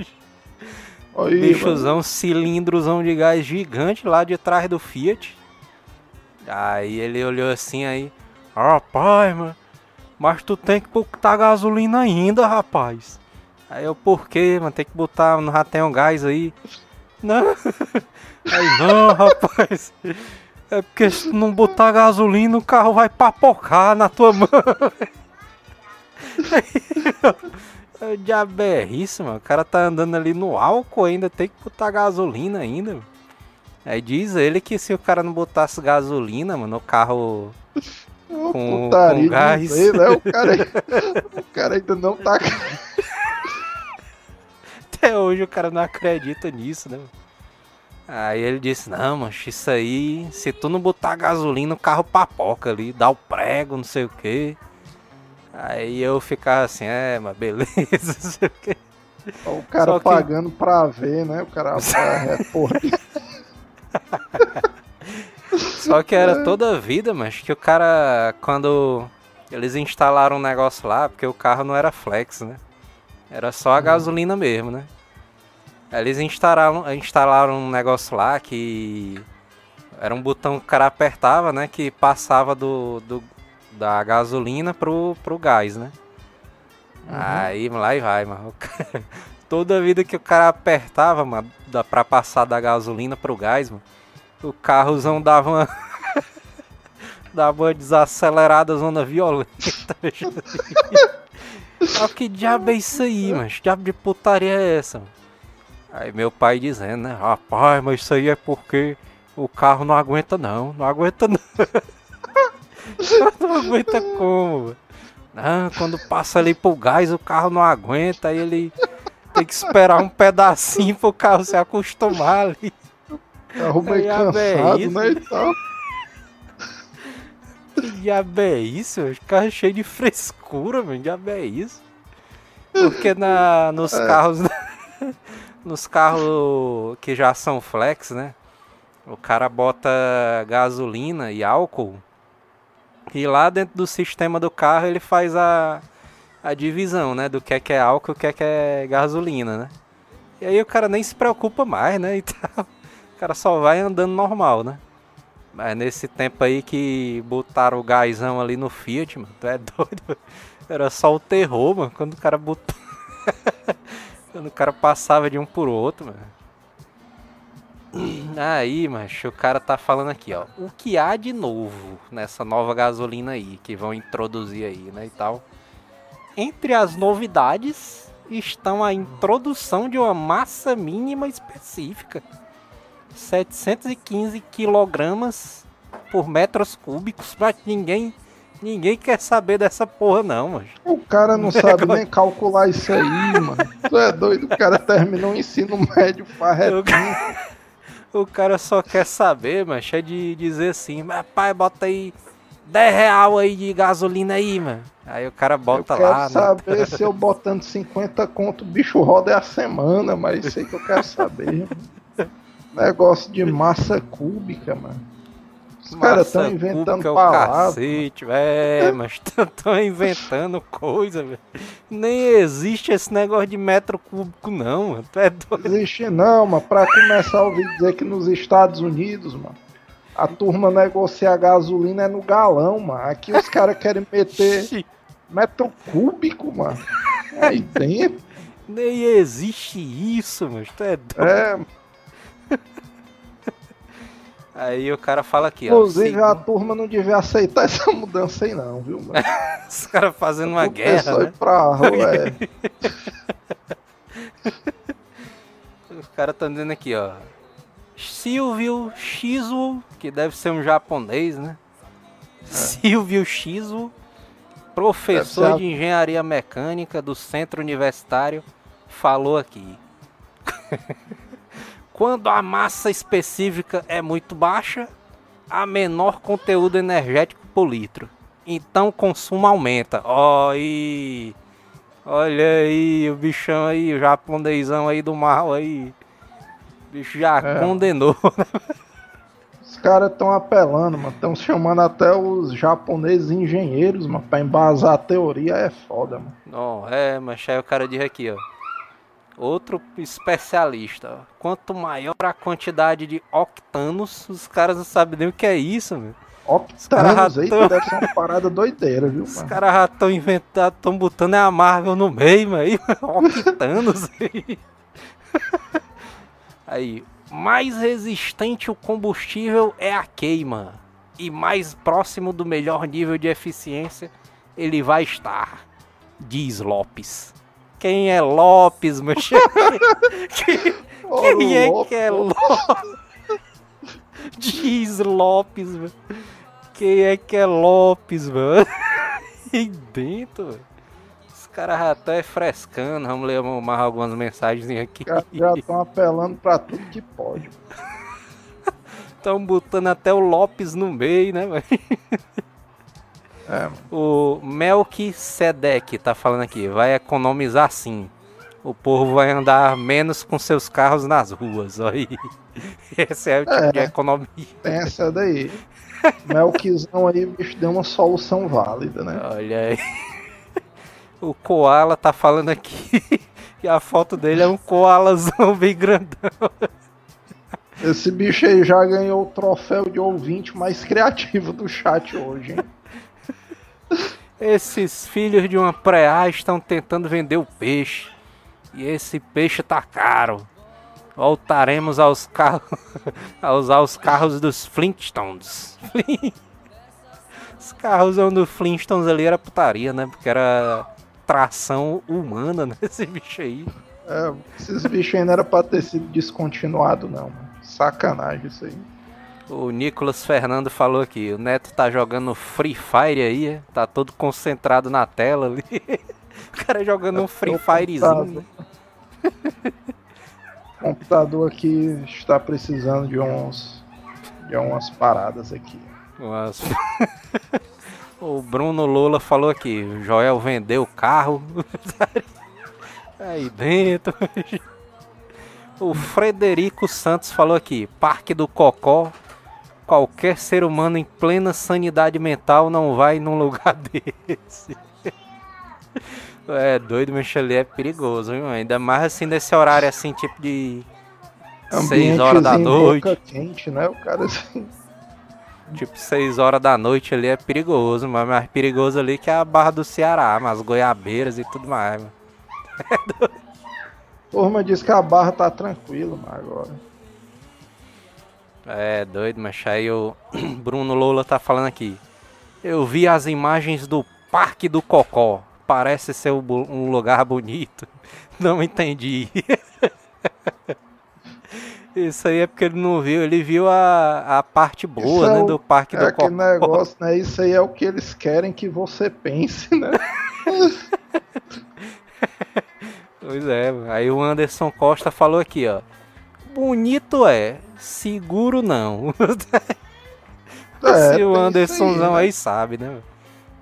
Speaker 3: mano.
Speaker 2: bichozão, cilindrozão de gás gigante lá de trás do Fiat. Aí ele olhou assim aí, rapaz, mano, mas tu tem que botar gasolina ainda, rapaz. Aí eu, por quê, mano? Tem que botar, já tem um gás aí. [LAUGHS] Não. Aí, não, rapaz. É porque se não botar gasolina, o carro vai papocar na tua mão. [LAUGHS] É diaberrice, mano. O cara tá andando ali no álcool ainda, tem que botar gasolina ainda. mano. Aí diz ele que se o cara não botasse gasolina, mano, no carro
Speaker 3: Ô,
Speaker 2: com-
Speaker 3: putaria
Speaker 2: com gás.
Speaker 3: dizer, né? O cara, [LAUGHS] o cara ainda não tá.
Speaker 2: Até hoje o cara não acredita nisso, né? Aí ele disse, não, mano, isso aí, se tu não botar gasolina, o carro papoca ali, dá o prego, não sei o que. Aí eu ficava assim, é, mas beleza, [LAUGHS] não sei o quê.
Speaker 3: O cara
Speaker 2: Só que-
Speaker 3: pagando pra ver, né? O cara. [LAUGHS] É, porra,
Speaker 2: Só que era toda a vida, mas que o cara, quando eles instalaram um negócio lá, porque o carro não era flex, né? Era só a gasolina mesmo, né? Eles instalaram, instalaram um negócio lá que era um botão que o cara apertava, né? Que passava do, do- da gasolina pro, pro gás, né? Aí lá e vai, mano. Cara- [LAUGHS] Toda vida que o cara apertava, mano, da- pra passar da gasolina pro gás, mano, o carrozão dava uma. [LAUGHS] dava uma desacelerada zona violenta. [LAUGHS] Ah, que diabo é isso aí, mano? Que diabo de putaria é essa? Mano? Aí meu pai dizendo, né? Rapaz, mas isso aí é porque o carro não aguenta não, não aguenta não. [LAUGHS] não aguenta como? Não, quando passa ali pro gás o carro não aguenta, aí ele tem que esperar um pedacinho pro carro se acostumar ali.
Speaker 3: Carro meio cansado, é isso, né, e tal.
Speaker 2: Que diabo é isso? Os carros cheios de frescura, mano. Diabo é isso? Porque na, [LAUGHS] nos é. carros. nos carros que já são flex, né? O cara bota gasolina e álcool. E lá dentro do sistema do carro ele faz a, a divisão, né? Do que é que é álcool e o que é que é gasolina, né? E aí o cara nem se preocupa mais, né? [LAUGHS] Então, o cara só vai andando normal, né? Mas nesse tempo aí que botaram o gásão ali no Fiat, mano, tu é [LAUGHS] doido? Era só o terror, mano, quando o cara botou. [LAUGHS] quando o cara passava de um por outro, mano. [CLEARS THROAT] Aí, macho, o cara tá falando aqui, ó. O que há de novo nessa nova gasolina aí que vão introduzir aí, né, e tal. Entre as novidades estão a introdução de uma massa mínima específica 715 quilogramas por metros cúbicos, mas ninguém ninguém quer saber dessa porra não, mano.
Speaker 3: O cara não sabe nem calcular isso aí, mano. Tu é doido, o cara terminou o ensino médio farretinho.
Speaker 2: O cara só quer saber, mano, é de dizer assim, mas pai, bota aí 10 real aí de gasolina aí, mano. Aí o cara bota
Speaker 3: eu quero
Speaker 2: lá.
Speaker 3: Né? saber né? se eu botando 50 conto, o bicho roda é a semana, mas isso aí que eu quero saber. Negócio de massa cúbica, mano. Os caras estão inventando é palavras.
Speaker 2: Cacete, mas [LAUGHS] estão inventando coisa, velho. Nem existe esse negócio de metro cúbico, não, mano.
Speaker 3: É doido. Existe não, mano. Pra começar a ouvir dizer que nos Estados Unidos, mano, a turma negocia a gasolina é no galão, mano. Aqui os caras querem meter [LAUGHS] metro cúbico, mano. Aí dentro.
Speaker 2: Nem existe isso, mano. Tu é doido. É, [LAUGHS] Aí o cara fala aqui,
Speaker 3: Inclusive, ó. Inclusive, a turma não devia aceitar [LAUGHS] essa mudança aí, não, viu, mano? [LAUGHS]
Speaker 2: Os caras fazendo uma guerra. Né?
Speaker 3: Pra rua, é.
Speaker 2: Os caras estão dizendo aqui, ó. Silvio Shizu, que deve ser um japonês, né? É. Silvio Shizu, professor de engenharia mecânica do centro universitário, falou aqui. Quando a massa específica é muito baixa, há menor conteúdo energético por litro. Então o consumo aumenta. Olha aí o bichão aí, o japonesão aí do mal aí. O bicho já é. condenou.
Speaker 3: Os caras estão apelando, mano. Estão chamando até os japoneses engenheiros, mano. Pra embasar a teoria é foda, mano.
Speaker 2: Não, é, mas aí o cara diz aqui, ó. Outro especialista. Quanto maior a quantidade de octanos, os caras não sabem nem o que é isso, meu.
Speaker 3: Octanos aí tão... deve ser uma parada doideira, viu,
Speaker 2: Os caras já estão inventando, estão botando a Marvel no meio, aí. [LAUGHS] Octanos aí. [LAUGHS] aí, mais resistente o combustível é a queima. E mais próximo do melhor nível de eficiência ele vai estar, diz Lopes. Quem é Lopes, meu [LAUGHS] quem, quem é que é Lopes? Diz Lopes, mano. Quem é que é Lopes, mano? [LAUGHS] E dentro, Os caras já estão é frescando. Vamos ler mais algumas mensagens aqui.
Speaker 3: Já estão apelando pra tudo que pode.
Speaker 2: Estão [LAUGHS] botando até o Lopes no meio, né, mano? É. O Melquisedeque tá falando aqui, vai economizar sim. O povo vai andar menos com seus carros nas ruas. [LAUGHS] Aí. Esse é o tipo é, de economia.
Speaker 3: Pensa daí. Melquizão aí, bicho, deu uma solução válida, né?
Speaker 2: Olha aí. O Koala tá falando aqui que [LAUGHS] a foto dele é um koalazão bem grandão.
Speaker 3: Esse bicho aí já ganhou o troféu de ouvinte mais criativo do chat hoje, hein? [LAUGHS]
Speaker 2: Esses filhos de uma preá estão tentando vender o peixe. E esse peixe tá caro. Voltaremos aos carros. [LAUGHS] a usar os carros dos Flintstones. os carros do Flintstones ali era putaria, né? Porque era tração humana, né? [LAUGHS] Esse bicho aí.
Speaker 3: É, esses bichos aí não era pra ter sido descontinuado, não. Sacanagem isso aí.
Speaker 2: O Nicolas Fernando falou aqui, o Neto tá jogando Free Fire aí, é? tá todo concentrado na tela ali. [LAUGHS] o cara jogando um Free Firezinho. Né? [LAUGHS]
Speaker 3: O computador aqui está precisando de uns de umas paradas aqui.
Speaker 2: Umas... [LAUGHS] o Bruno Lula falou aqui, o Joel vendeu o carro aí dentro. O Frederico Santos falou aqui, Parque do Cocó qualquer ser humano em plena sanidade mental não vai num lugar [LAUGHS] desse. É doido, ali é perigoso, hein, ainda mais assim nesse horário assim, tipo de 6 horas da noite.
Speaker 3: quente, né? O cara assim.
Speaker 2: Tipo, 6 horas da noite ali é perigoso, mas mais perigoso ali que a Barra do Ceará, mas goiabeiras e tudo mais, mano. [LAUGHS]
Speaker 3: É Turma diz que a barra tá tranquila, mas agora.
Speaker 2: É, doido, mas aí o [CLEARS THROAT] Bruno Lola tá falando aqui. Eu vi as imagens do Parque do Cocó. Parece ser um lugar bonito. [LAUGHS] Não entendi. [LAUGHS] Isso aí é porque ele não viu, ele viu a, a parte boa, né, é o, do Parque
Speaker 3: é
Speaker 2: do Cocó.
Speaker 3: negócio, né? Isso aí é o que eles querem que você pense, né? [LAUGHS]
Speaker 2: pois é, aí o Anderson Costa falou aqui, ó. Bonito é, seguro não. [LAUGHS] É, Se o Andersonzão aí, né? aí sabe, né?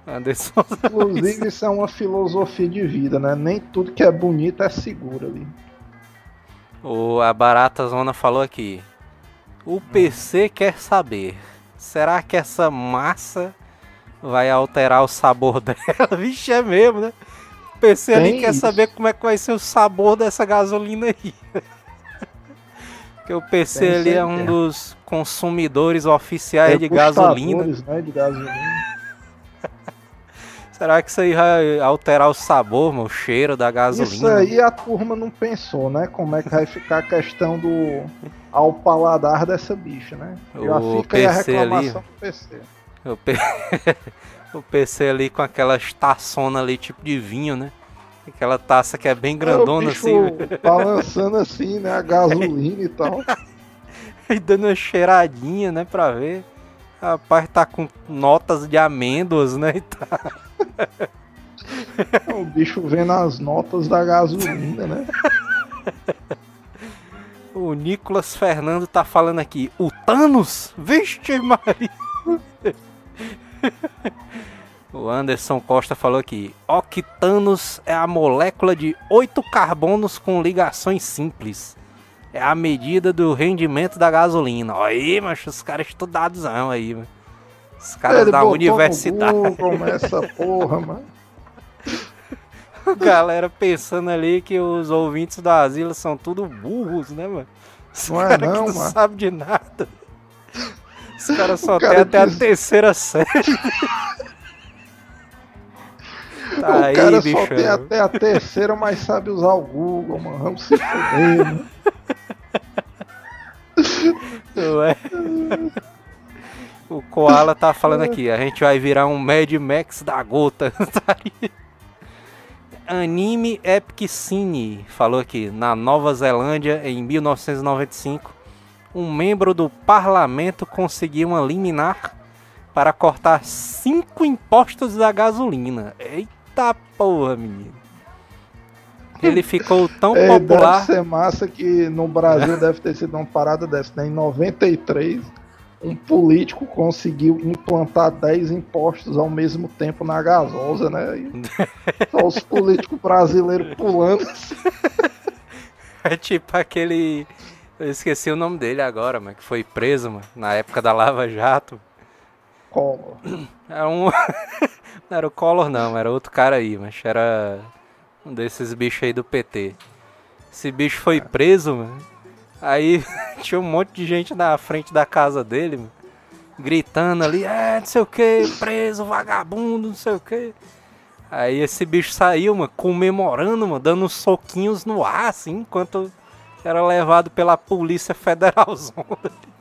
Speaker 3: Anderson. Inclusive, isso é uma filosofia de vida, né? Nem tudo que é bonito é seguro ali.
Speaker 2: O, a Barata Zona falou aqui. O PC hum. quer saber. Será que essa massa vai alterar o sabor [LAUGHS] dela? Vixe, é mesmo, né? O PC Tem ali quer saber como é que vai ser o sabor dessa gasolina aí. Porque o PC Tem ali é um dos consumidores oficiais de gasolina.
Speaker 3: Né, de gasolina. [LAUGHS]
Speaker 2: Será que isso aí vai alterar o sabor, o cheiro da gasolina?
Speaker 3: Isso aí a turma não pensou, né? Como é que vai ficar a questão do ao paladar dessa bicha, né?
Speaker 2: Já o fica PC aí a reclamação ali, do PC. O, P... [LAUGHS] o PC ali com aquela taçona ali, tipo de vinho, né? Aquela taça que é bem grandona assim. [LAUGHS]
Speaker 3: Balançando assim, né? A gasolina e tal. [LAUGHS]
Speaker 2: e dando uma cheiradinha, né? Pra ver. Rapaz, tá com notas de amêndoas, né? E tá...
Speaker 3: o bicho vendo as notas da gasolina, né? [LAUGHS]
Speaker 2: O Nicolas Fernando tá falando aqui. O Thanos? Vixe, Maria! O Anderson Costa falou aqui: Octanos é a molécula de oito carbonos com ligações simples. É a medida do rendimento da gasolina. Aí, mas os caras estudados aí, mano. Os caras Ele da universidade.
Speaker 3: Google, essa porra, [LAUGHS] mano.
Speaker 2: Galera pensando ali que os ouvintes do asilo são tudo burros, né, mano? Os não é não, que não mano. sabem de nada. Os caras só cara têm até a terceira série. [LAUGHS] [LAUGHS]
Speaker 3: Tá o aí, cara bicho. só tem até a terceira, mas sabe usar o Google, mano. Vamos se foder, mano.
Speaker 2: Ué. O Koala tá falando aqui, a gente vai virar um Mad Max da gota. [LAUGHS] Anime Epic Cine falou aqui, na Nova Zelândia, em 1995, um membro do parlamento conseguiu uma liminar para cortar cinco impostos da gasolina. Eita! Eita porra, menino. Ele ficou tão é, popular.
Speaker 3: Deve ser massa que no Brasil [LAUGHS] deve ter sido uma parada dessa, né? Em 93, um político conseguiu implantar 10 impostos ao mesmo tempo na gasosa, né? E [LAUGHS] só os políticos brasileiros pulando. [LAUGHS]
Speaker 2: É tipo aquele. Eu esqueci o nome dele agora, mas que foi preso, mano, na época da Lava Jato.
Speaker 3: Como?
Speaker 2: É [CLEARS THROAT] um. [LAUGHS] Não era o Collor não, era outro cara aí, mas era um desses bichos aí do PT. Esse bicho foi preso, mano. Aí [LAUGHS] tinha um monte de gente na frente da casa dele, mano, gritando ali, é, não sei o que, preso, vagabundo, não sei o que. Aí esse bicho saiu, mano, comemorando, mano, dando soquinhos no ar, assim, enquanto era levado pela Polícia Federal. [LAUGHS]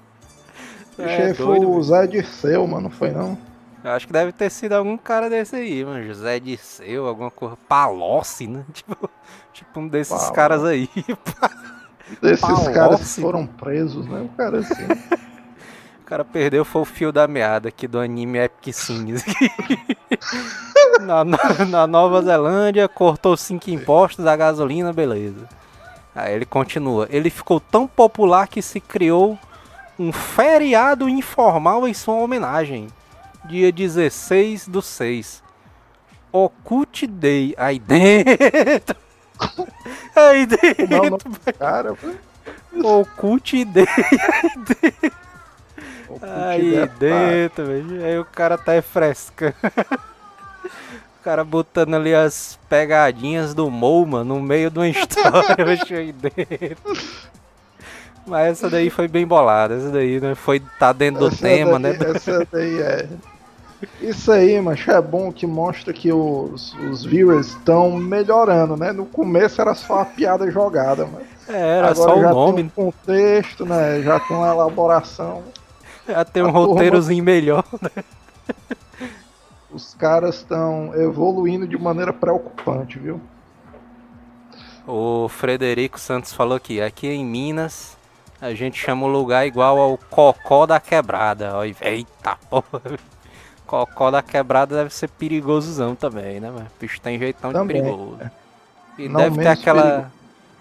Speaker 3: É, foi o Zé Dirceu, mano, não foi não?
Speaker 2: Eu acho que deve ter sido algum cara desse aí, mano. José Disseu, alguma coisa. Palocci, né? [LAUGHS] Tipo, tipo um desses Palocci. caras aí. [LAUGHS]
Speaker 3: desses Palocci. caras que foram presos, né? O cara assim. [LAUGHS]
Speaker 2: o cara perdeu foi o fio da meada aqui do anime Epic Scenes. na, na Nova Zelândia, cortou 5 impostos da gasolina, beleza. Aí ele continua. Ele ficou tão popular que se criou um feriado informal em sua homenagem. Dia 16 do 6. Ocult Day. Aí dentro. [LAUGHS] Aí dentro. Não, não,
Speaker 3: cara,
Speaker 2: Ocult Day. Aí dentro. Aí é dentro, velho. Aí o cara tá frescando. o cara botando ali as pegadinhas do Mouma no meio de uma história, [LAUGHS] aí dentro. Mas essa daí foi bem bolada, essa daí né? foi tá dentro do essa tema,
Speaker 3: daí,
Speaker 2: né?
Speaker 3: Essa daí é. Isso aí, mas é bom que mostra que os, os viewers estão melhorando, né? No começo era só a piada jogada, mas.
Speaker 2: É, era Agora só o nome.
Speaker 3: Tem um contexto, né? Já tem uma elaboração.
Speaker 2: Já tem um roteirozinho turma... melhor, né?
Speaker 3: Os caras estão evoluindo de maneira preocupante, viu?
Speaker 2: O Frederico Santos falou aqui, aqui em Minas a gente chama o lugar igual ao Cocó da Quebrada. Eita porra. [LAUGHS] Cocó da Quebrada deve ser perigosozão também, né, mano? O bicho tem jeitão também, de perigoso. E Não deve ter aquela. Perigo.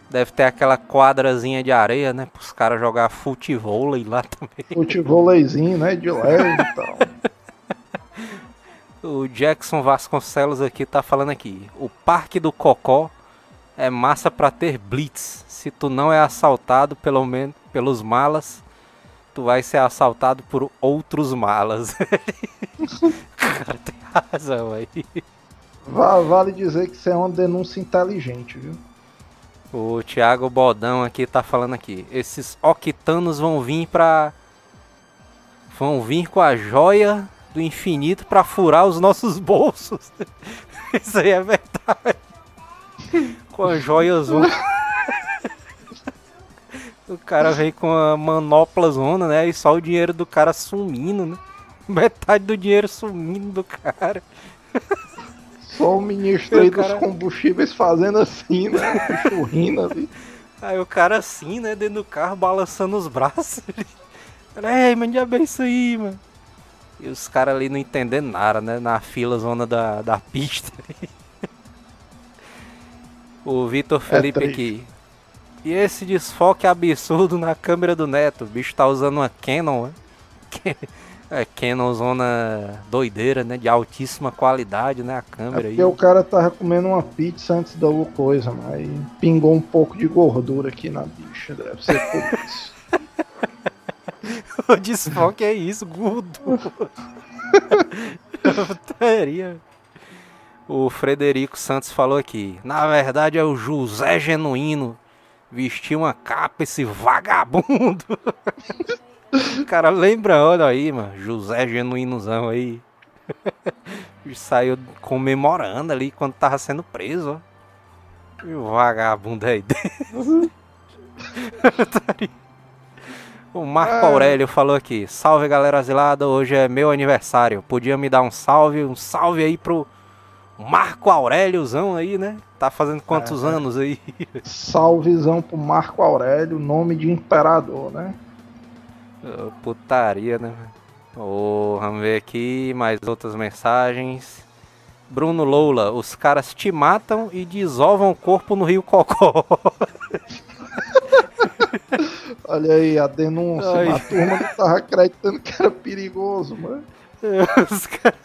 Speaker 2: Deve ter aquela quadrazinha de areia, né? Para os caras jogar futevôlei lá também.
Speaker 3: Futevôleizinho, né? De leve e tal. [LAUGHS]
Speaker 2: o Jackson Vasconcelos aqui tá falando aqui. O Parque do Cocó é massa para ter blitz. Se tu não é assaltado pelo menos pelos malas, tu vai ser assaltado por outros malas. [LAUGHS] cara tem razão aí.
Speaker 3: Vale dizer que isso é uma denúncia inteligente, viu?
Speaker 2: O Thiago Bodão aqui tá falando aqui. Esses octanos vão vir pra. Vão vir com a joia do infinito pra furar os nossos bolsos. [LAUGHS] Isso aí é verdade. com a joia zona. [LAUGHS] o cara vem com a manopla zona, né? E só o dinheiro do cara sumindo, né? [LAUGHS] Metade do dinheiro sumindo do cara.
Speaker 3: Só o ministro [LAUGHS] aí cara... dos combustíveis fazendo assim, né? Churrindo [LAUGHS] ali.
Speaker 2: Aí o cara assim, né, dentro do carro, balançando os braços. Ei, mano, diabo é isso aí, mano. E os caras ali não entendendo nada, né? Na fila zona da, da pista. o Vitor é Felipe é aqui. E esse desfoque absurdo na câmera do Neto. O bicho tá usando uma Canon, né? [LAUGHS] É, Canon zona doideira, né? De altíssima qualidade, né? A câmera é
Speaker 3: aí. o cara tava comendo uma pizza antes da coisa, mas pingou um pouco de gordura aqui na bicha, deve ser por [LAUGHS] isso.
Speaker 2: o desfoque é isso, gordo. [LAUGHS] Putaria. O Frederico Santos falou aqui. Na verdade é o José Genuíno. Vestiu uma capa esse vagabundo. Cara lembra, olha aí, mano. José Genuinozão aí. [LAUGHS] Saiu comemorando ali quando tava sendo preso, ó. E o vagabundo aí dentro. [LAUGHS] o Marco é. Aurélio falou aqui: Salve galera asilada, hoje é meu aniversário. Podia me dar um salve, um salve aí pro Marco Auréliozão aí, né? Tá fazendo quantos é, anos aí?
Speaker 3: Salvezão pro Marco Aurélio, nome de imperador, né?
Speaker 2: Putaria, né? Oh, vamos ver aqui mais outras mensagens. Bruno Loula, os caras te matam e desovam o corpo no Rio Cocó. [LAUGHS]
Speaker 3: Olha aí a denúncia. Ai. A turma não tava acreditando que era perigoso, mano. [LAUGHS]
Speaker 2: Os caras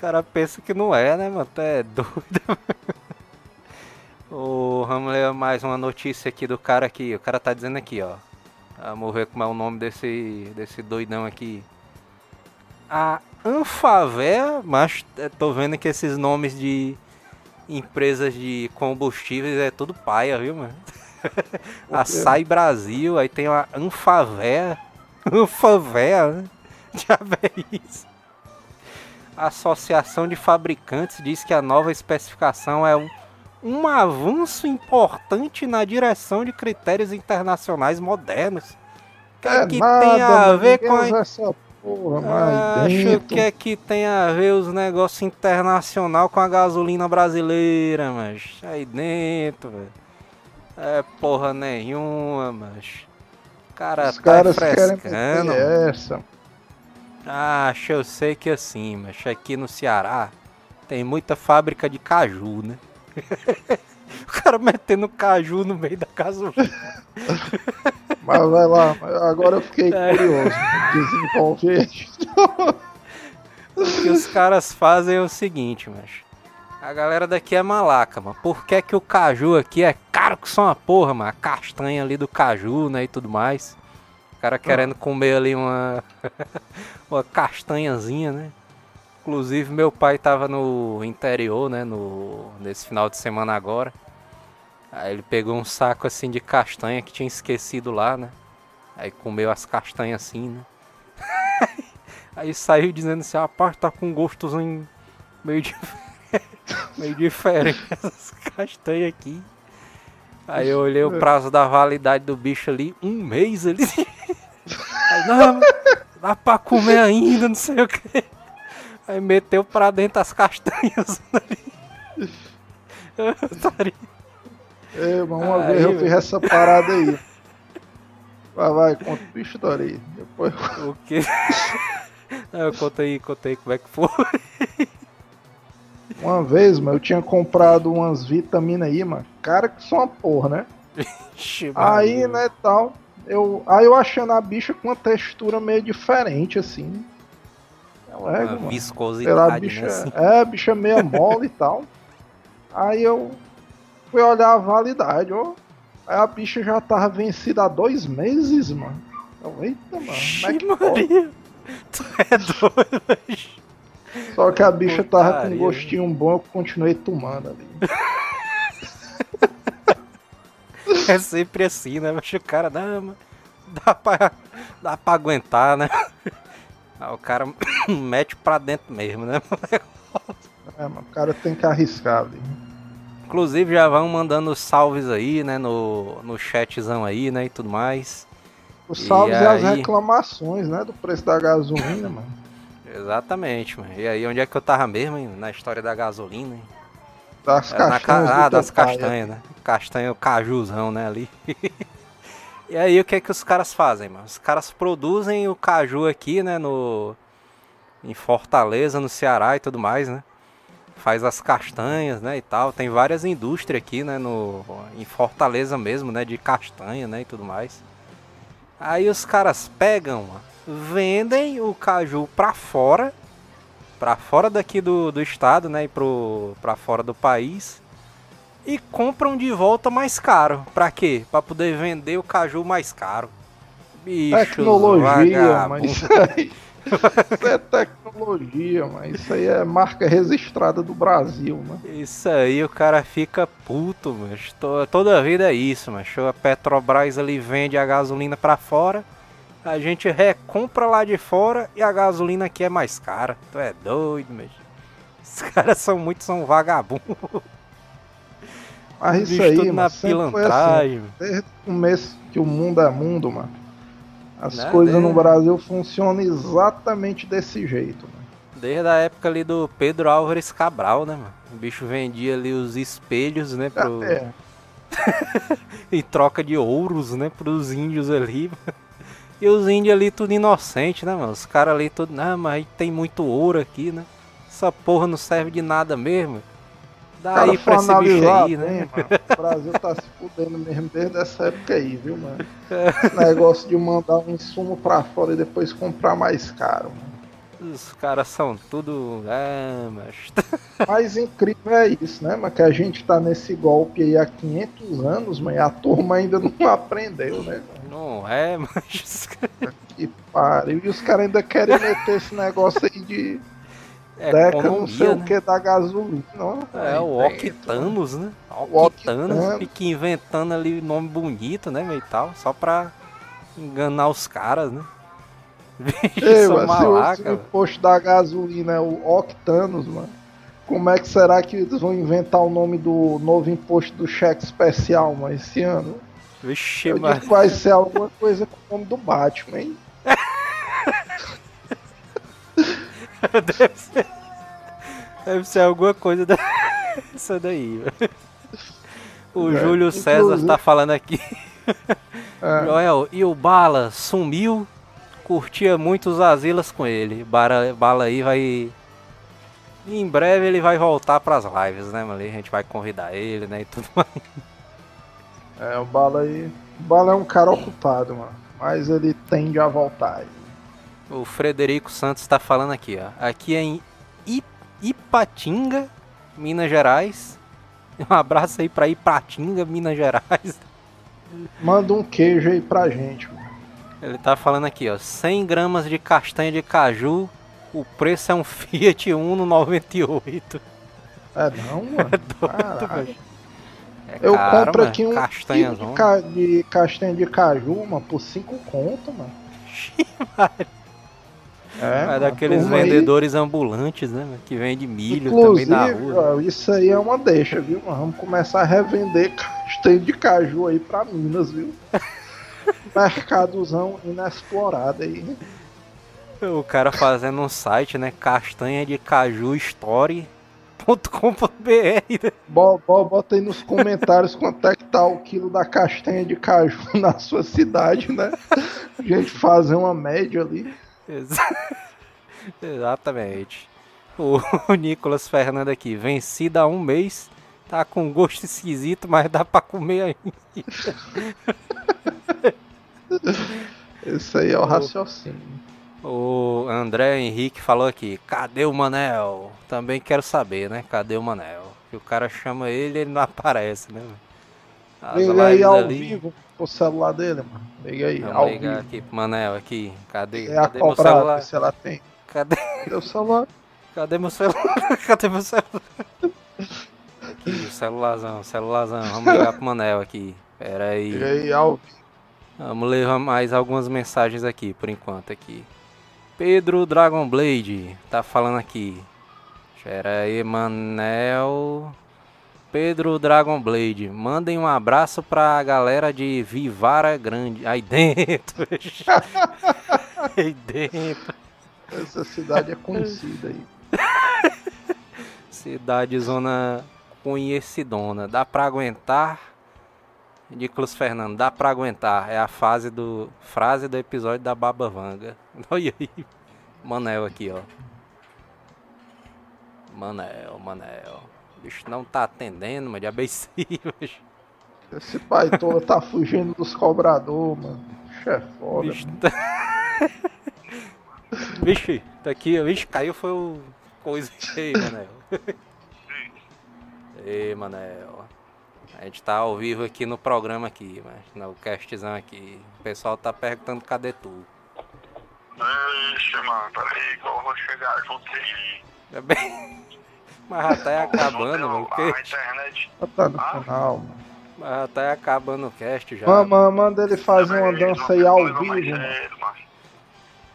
Speaker 2: cara pensam que não é, né, mano? É doido. [LAUGHS] oh, vamos ler mais uma notícia aqui do cara aqui. O cara tá dizendo aqui, ó. Vamos ver como é o nome desse, desse doidão aqui. A Anfavé, mas é, tô vendo que esses nomes de empresas de combustíveis é tudo paia, viu, mano? [LAUGHS] a Sai Brasil, aí tem a Anfavé. [LAUGHS] Anfavé, né? Já vê isso. A Associação de Fabricantes diz que a nova especificação é um um avanço importante na direção de critérios internacionais modernos.
Speaker 3: Que é, que nada, tem a ver com a... essa
Speaker 2: porra Acho que é que tem a ver os negócios internacional com a gasolina brasileira, mas aí dentro, velho. É porra nenhuma, mas. Cara,
Speaker 3: os tá caras frescando. Querem essa.
Speaker 2: Ah, eu sei que assim, mas aqui no Ceará tem muita fábrica de caju, né? [LAUGHS] o cara metendo caju no meio da gasolina. [LAUGHS]
Speaker 3: Mas vai lá, agora eu fiquei
Speaker 2: É.
Speaker 3: curioso. Desenvolver. [LAUGHS]
Speaker 2: O que os caras fazem é o seguinte, mas a galera daqui é malaca, mano. Por que, que o caju aqui é caro que só uma porra, mano? A castanha ali do caju, né, e tudo mais. O cara querendo comer ali uma [LAUGHS] uma castanhazinha, né? Inclusive meu pai tava no interior, né, no nesse final de semana agora. Aí ele pegou um saco assim de castanha que tinha esquecido lá, né? Aí comeu as castanhas assim, né? [LAUGHS] Aí saiu dizendo assim, rapaz, tá com gostozinho meio, dif- [LAUGHS] meio diferente essas castanhas aqui. Aí eu olhei o prazo da validade do bicho ali, um mês ali. Aí, não, dá pra comer ainda, não sei o que. Aí meteu pra dentro as castanhas ali. Otário.
Speaker 3: É, mas uma
Speaker 2: Aí,
Speaker 3: vez eu fiz essa parada aí. Vai, vai, conta o bicho aí. Depois
Speaker 2: O que? Não, conta aí, conta aí como é que foi.
Speaker 3: Uma vez, mano, eu tinha comprado umas vitaminas aí, mano. Cara, que são uma porra, né?
Speaker 2: Ixi,
Speaker 3: Aí, né, tal. Eu, aí eu achando a bicha com uma textura meio diferente, assim. É
Speaker 2: Uma
Speaker 3: lego, mano. Sei lá, a
Speaker 2: viscosidade,
Speaker 3: bicha,
Speaker 2: né? assim.
Speaker 3: é, a bicha meio mole e tal. Aí eu fui olhar a validade, ó. Aí a bicha já tava vencida há dois meses, mano. Eu, eita, mano, como é que?
Speaker 2: Maria. [LAUGHS] Tu é doido.
Speaker 3: Só que a bicha tava com um gostinho bom, eu continuei tomando ali. [LAUGHS] [LAUGHS]
Speaker 2: É sempre assim, né? Mas o cara, não, dá pra, dá pra aguentar, né? Aí [LAUGHS] o cara [COUGHS] mete pra dentro mesmo, né? [LAUGHS]
Speaker 3: É, mano, o cara tem que arriscar ali.
Speaker 2: Inclusive já vão mandando salves aí, né? No, no chatzão aí, né? E tudo mais.
Speaker 3: Os
Speaker 2: E
Speaker 3: salves e as
Speaker 2: aí?
Speaker 3: reclamações, né? Do preço da gasolina, [COUGHS] mano.
Speaker 2: Exatamente, mano. E aí, onde é que eu tava mesmo, hein? Na história da gasolina, hein?
Speaker 3: Das
Speaker 2: na
Speaker 3: castanhas.
Speaker 2: ca... Ah, das
Speaker 3: pai,
Speaker 2: castanhas, né? Castanha, o cajuzão, né, ali. [LAUGHS] e aí, o que é que os caras fazem, mano? Os caras produzem o caju aqui, né, no... Em Fortaleza, no Ceará e tudo mais, né? Faz as castanhas, né, e tal. Tem várias indústrias aqui, né, no... Em Fortaleza mesmo, né, de castanha, né, e tudo mais. Aí os caras pegam, mano, vendem o caju pra fora, pra fora daqui do, do estado, né, e pro, pra fora do país, e compram de volta mais caro. Pra quê? Pra poder vender o caju mais caro. Bicho,
Speaker 3: Tecnologia, mas isso aí. Isso [LAUGHS] é tecnologia, mas isso aí é marca registrada do Brasil, né?
Speaker 2: Isso aí o cara fica puto, mas to- toda vida é isso, mas a Petrobras ali vende a gasolina pra fora, a gente recompra lá de fora e a gasolina aqui é mais cara. Tu é doido, mas os [LAUGHS] caras são muito são vagabundos.
Speaker 3: Mas isso aí,
Speaker 2: tudo na
Speaker 3: foi assim.
Speaker 2: pilantragem.
Speaker 3: Desde o começo que o mundo é mundo, mano. As coisas no Brasil funcionam exatamente desse jeito, mano.
Speaker 2: Desde a época ali do Pedro Álvares Cabral, né, mano? O bicho vendia ali os espelhos, né, pro...
Speaker 3: É, [LAUGHS]
Speaker 2: em troca de ouros, né, pros índios ali. E os índios ali tudo inocente, né, mano? Os caras ali tudo, não, mas tem muito ouro aqui, né? Essa porra não serve de nada mesmo. Dá
Speaker 3: cara
Speaker 2: aí pra esse bicho
Speaker 3: analisar
Speaker 2: aí, né?
Speaker 3: mano, o Brasil tá se fudendo mesmo desde essa época aí, viu, mano? Esse negócio de mandar um insumo pra fora e depois comprar mais caro, mano.
Speaker 2: Os caras são tudo. É, mas. [LAUGHS]
Speaker 3: Mais incrível é isso, né, mas que a gente tá nesse golpe aí há 500 anos, mas a turma ainda não [LAUGHS] aprendeu, né? mano?
Speaker 2: Não é, [LAUGHS] mas.
Speaker 3: Que pariu. E os caras ainda querem meter esse negócio aí de
Speaker 2: É
Speaker 3: deca, não sei
Speaker 2: economia,
Speaker 3: o
Speaker 2: né?
Speaker 3: que da gasolina.
Speaker 2: É, o Octanos, né? Octanos
Speaker 3: Octanos.
Speaker 2: fica inventando ali nome bonito, né, e tal, só pra enganar os caras, né? [LAUGHS] Bicho,
Speaker 3: Ei, mano, se, o- se
Speaker 2: malaca,
Speaker 3: o imposto da gasolina é o Octanos, mano, como é que será que eles vão inventar o nome do novo imposto do cheque especial, mano, esse ano?
Speaker 2: Vixe,
Speaker 3: Eu
Speaker 2: mano.
Speaker 3: vai ser alguma coisa com o nome do Batman, hein? [LAUGHS]
Speaker 2: Deve ser, deve ser alguma coisa [LAUGHS] dessa daí, velho. O
Speaker 3: É,
Speaker 2: Júlio César
Speaker 3: inclusive-
Speaker 2: tá falando aqui.
Speaker 3: É, [LAUGHS]
Speaker 2: Joel, e o Bala sumiu? curtia muito os asilas com ele. Bala, Bala aí vai. Em breve ele vai voltar pras lives, né, mano? A gente vai convidar ele, né? E tudo mais.
Speaker 3: É, o Bala aí. O Bala é um cara ocupado, mano. Mas ele tende a voltar aí.
Speaker 2: O Frederico Santos tá falando aqui, ó. Aqui é em Ipatinga, Minas Gerais. [LAUGHS] Um abraço aí pra Ipatinga, Minas Gerais.
Speaker 3: Manda um queijo aí pra gente, mano.
Speaker 2: Ele tá falando aqui, ó. 100 gramas de castanha de caju. O preço é um [LAUGHS] Fiat Uno 98.
Speaker 3: É não, mano. [LAUGHS] Caralho.
Speaker 2: É
Speaker 3: Eu
Speaker 2: caro,
Speaker 3: compro
Speaker 2: mano.
Speaker 3: aqui um quilo
Speaker 2: Castanhazão.
Speaker 3: de, ca... de castanha de caju, mano, por 5 conto, mano. É,
Speaker 2: É
Speaker 3: mano,
Speaker 2: daqueles
Speaker 3: turma aí-
Speaker 2: vendedores ambulantes, né? mano, Que vende milho também
Speaker 3: Inclusive,
Speaker 2: na rua.
Speaker 3: ó, isso aí é uma deixa, viu? Nós vamos começar a revender [LAUGHS] castanha de caju aí pra Minas, viu? [LAUGHS] Mercadozão inexplorado aí.
Speaker 2: O cara fazendo um site, né? Castanha de caju story.com.br. né?
Speaker 3: Bo- bo- Bota aí nos comentários quanto é que tá o quilo da castanha de caju [LAUGHS] na sua cidade, né? A gente fazer uma média ali.
Speaker 2: Exa- [LAUGHS] Exatamente. O, [LAUGHS] o Nicolas Fernando aqui, vencido há um mês, tá com gosto esquisito, mas dá pra comer ainda.
Speaker 3: Esse aí é o raciocínio.
Speaker 2: O André Henrique falou aqui, cadê o Manel? Também quero saber, né? Cadê o Manel? Que o cara chama ele e ele não aparece, né? As
Speaker 3: Liga aí ao
Speaker 2: ali-
Speaker 3: vivo pro celular dele, mano. Liga aí,
Speaker 2: Vamos
Speaker 3: ao
Speaker 2: ligar
Speaker 3: vivo.
Speaker 2: aqui pro Manel aqui. Cadê,
Speaker 3: É a
Speaker 2: cadê meu celular?
Speaker 3: se ela tem.
Speaker 2: Cadê,
Speaker 3: Cadê o celular?
Speaker 2: cadê meu celular? [LAUGHS] Cadê meu celular? Aqui, o celularzão, o celularzão. Vamos ligar pro Manel aqui. Pera aí.
Speaker 3: Liga aí, ao vivo.
Speaker 2: Vamos ler mais algumas mensagens aqui, por enquanto aqui. Pedro Dragon Blade tá falando aqui. Espera aí, Manel. Pedro Dragon Blade, mandem um abraço pra galera de Vivara Grande. Aí dentro. [LAUGHS] aí dentro.
Speaker 3: Essa cidade é conhecida aí. [LAUGHS]
Speaker 2: Cidade zona conhecidona. Dá pra aguentar? Nicolas Fernando, dá pra aguentar. É a fase do. Frase do episódio da Baba Vanga. [LAUGHS] Olha aí. Manel aqui, ó. Manel, Manel. O bicho não tá atendendo, mas de ABC, [LAUGHS] bicho.
Speaker 3: Esse pai todo tá fugindo dos cobradores, mano. Bicho é foda.
Speaker 2: Bicho, tá... [LAUGHS] Vixe, tá aqui. Vixe, caiu foi o. Coisa. Ei, Manel. Ei, Manel. A gente tá ao vivo aqui no programa aqui, mas no castzão aqui. O pessoal tá perguntando cadê tu.
Speaker 4: Ixi, mano, peraí que eu vou chegar junto aí.
Speaker 2: É bem. [LAUGHS] Mas já tá acabando, mano.
Speaker 4: A
Speaker 2: que-
Speaker 4: internet.
Speaker 3: Tá no final, mano.
Speaker 2: Mas já tá acabando o cast já.
Speaker 3: Mama, manda ele fazer uma dança aí ao vivo,
Speaker 4: mais
Speaker 3: mano.
Speaker 4: mano.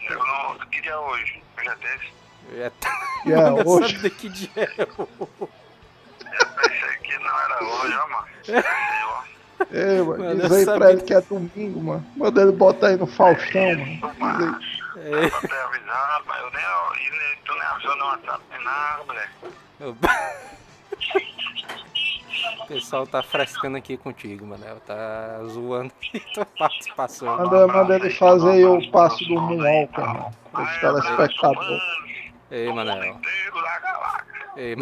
Speaker 4: Eu não queria hoje. Eu já teve.
Speaker 2: Já tá...
Speaker 3: Que é
Speaker 2: Mano,
Speaker 3: hoje.
Speaker 2: sabia que dia é hoje. [LAUGHS]
Speaker 4: Eu pensei que não era hoje, ó, mano. Pensei, ó.
Speaker 3: Ei, mano,
Speaker 2: Mano,
Speaker 3: diz
Speaker 2: eu
Speaker 3: aí pra ele
Speaker 2: que-
Speaker 3: é domingo, mano. Manda ele botar aí no Faustão, mano.
Speaker 4: Isso,
Speaker 3: Diz aí.
Speaker 4: mano.
Speaker 2: É.
Speaker 4: Eu ter avisado, mas eu nem, e nem, tu nem avisou no WhatsApp nem nada, moleque. [LAUGHS]
Speaker 2: O pessoal tá frescando aqui contigo, mano. Tá zoando [LAUGHS] aqui tua participação.
Speaker 3: Manda, manda ele fazer aí o passo do Moonwalker, mano. Os telespectadores.
Speaker 2: Ei, Manel.
Speaker 4: Da [LAUGHS] galáxia.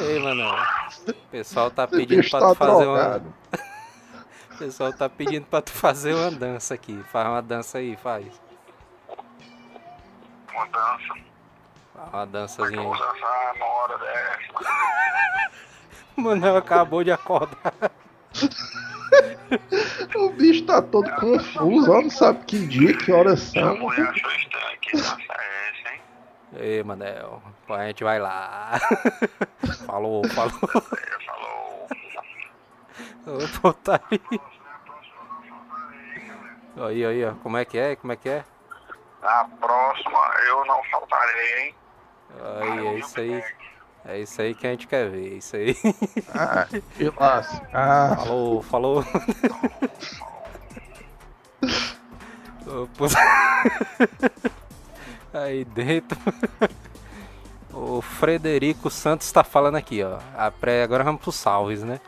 Speaker 2: Ei, mano. O pessoal tá
Speaker 3: Esse
Speaker 2: pedindo pra
Speaker 3: tá
Speaker 2: tu fazer uma.
Speaker 3: drogado. [LAUGHS]
Speaker 2: O pessoal tá pedindo pra tu fazer uma dança aqui. Faz uma dança aí, faz.
Speaker 4: Uma dança.
Speaker 2: Faz uma dançazinha aí.
Speaker 4: dançar uma hora dessa. [LAUGHS]
Speaker 2: O Manel acabou de acordar. [LAUGHS]
Speaker 3: O bicho tá todo confuso, ó, não sabe que dia, que horas
Speaker 4: A
Speaker 3: são.
Speaker 4: mulher achou estranho que dança é essa?
Speaker 2: Ei, Manel. A gente vai lá. [LAUGHS] Falou, falou.
Speaker 4: Falou.
Speaker 2: Ô, putaria. Aí, aí, ó. Como é que é? Como é que é?
Speaker 4: Na próxima eu não faltarei, hein?
Speaker 2: Aí, é isso aí. É isso aí que a gente quer ver. É isso aí.
Speaker 3: Ah, que lasca. Ah,
Speaker 2: Falou, falou. [LAUGHS] Ô, puta. [LAUGHS] Aí dentro. [LAUGHS] O Frederico Santos tá falando aqui, ó. Agora vamos pros salves, né?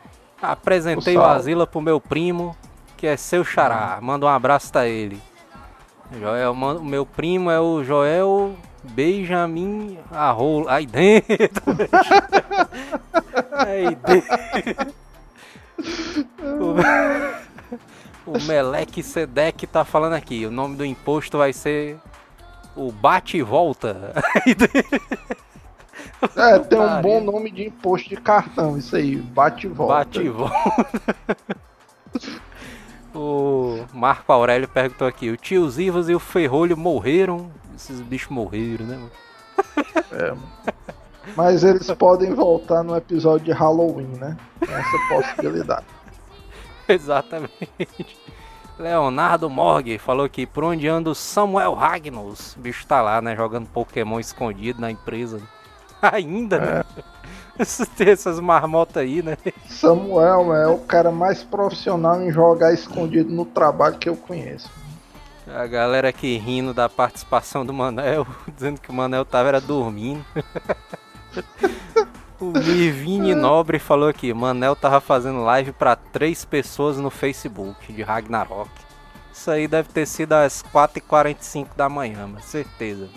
Speaker 2: Apresentei
Speaker 3: O
Speaker 2: o. Asila pro meu primo, que é seu xará. Manda um abraço pra ele. Joel, o meu primo é o Joel Benjamin Arrolo. Aí dentro. [LAUGHS] Aí dentro. [LAUGHS] O, o Meleque Sedec tá falando aqui. O nome do imposto vai ser o Bate e Volta. [LAUGHS]
Speaker 3: É, tem um bom nome de imposto de cartão, isso aí, bate e volta.
Speaker 2: Bate e volta. [LAUGHS] o Marco Aurélio perguntou aqui: o tio Zivas e o Ferrolho morreram? Esses bichos morreram, né? mano?
Speaker 3: É, mano. Mas eles podem voltar no episódio de Halloween, né? Essa possibilidade. [LAUGHS]
Speaker 2: Exatamente. Leonardo Morgue falou aqui: por onde anda o Samuel Ragnos? O bicho tá lá, né? Jogando Pokémon escondido na empresa. [LAUGHS] Ainda, né? [LAUGHS] Tem essas marmotas aí, né?
Speaker 3: Samuel é o cara mais profissional em jogar escondido no trabalho que eu conheço.
Speaker 2: A galera aqui rindo da participação do Manel, [LAUGHS] dizendo que o Manel tava era dormindo. O Mirvini [LAUGHS] Nobre falou aqui, Manel tava fazendo live pra três pessoas no Facebook de Ragnarok. Isso aí deve ter sido às 4h45 da manhã, mas certeza.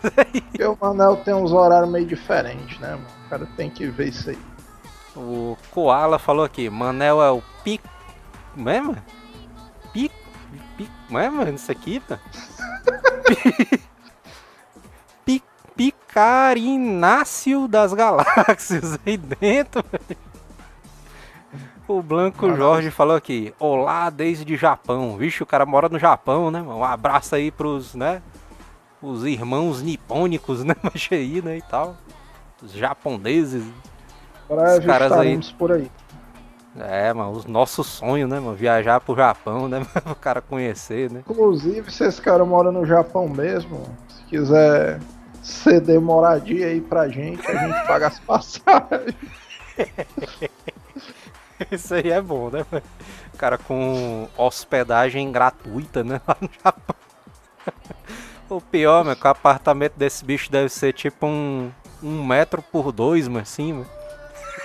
Speaker 3: Porque o Manel tem uns horários meio diferentes, né, mano? O cara tem que ver isso aí.
Speaker 2: O Koala falou aqui, Manel é o pico. É, mano? Pico. Pico. É, mano? Isso aqui, tá? [LAUGHS] Picarináceo das galáxias [LAUGHS] aí dentro. velho. O Blanco Jorge falou aqui, olá desde Japão. Vixe, o cara mora no Japão, né? mano? Um abraço aí pros, né? Os irmãos nipônicos, [LAUGHS] né? Mas aí, né? E tal. Os japoneses.
Speaker 3: Breve
Speaker 2: caras aí-
Speaker 3: por aí.
Speaker 2: É, mano, o nosso sonho, né, mano? Viajar pro Japão, né? [LAUGHS] o cara conhecer, né?
Speaker 3: Inclusive, se esse cara mora no Japão mesmo, se quiser ceder moradia aí pra gente, a gente paga as passagens. [LAUGHS]
Speaker 2: Isso aí é bom, né? O cara com hospedagem gratuita, né? Lá no Japão. [LAUGHS] O pior, é que o apartamento desse bicho deve ser tipo um, um metro por dois, mano, assim, mano.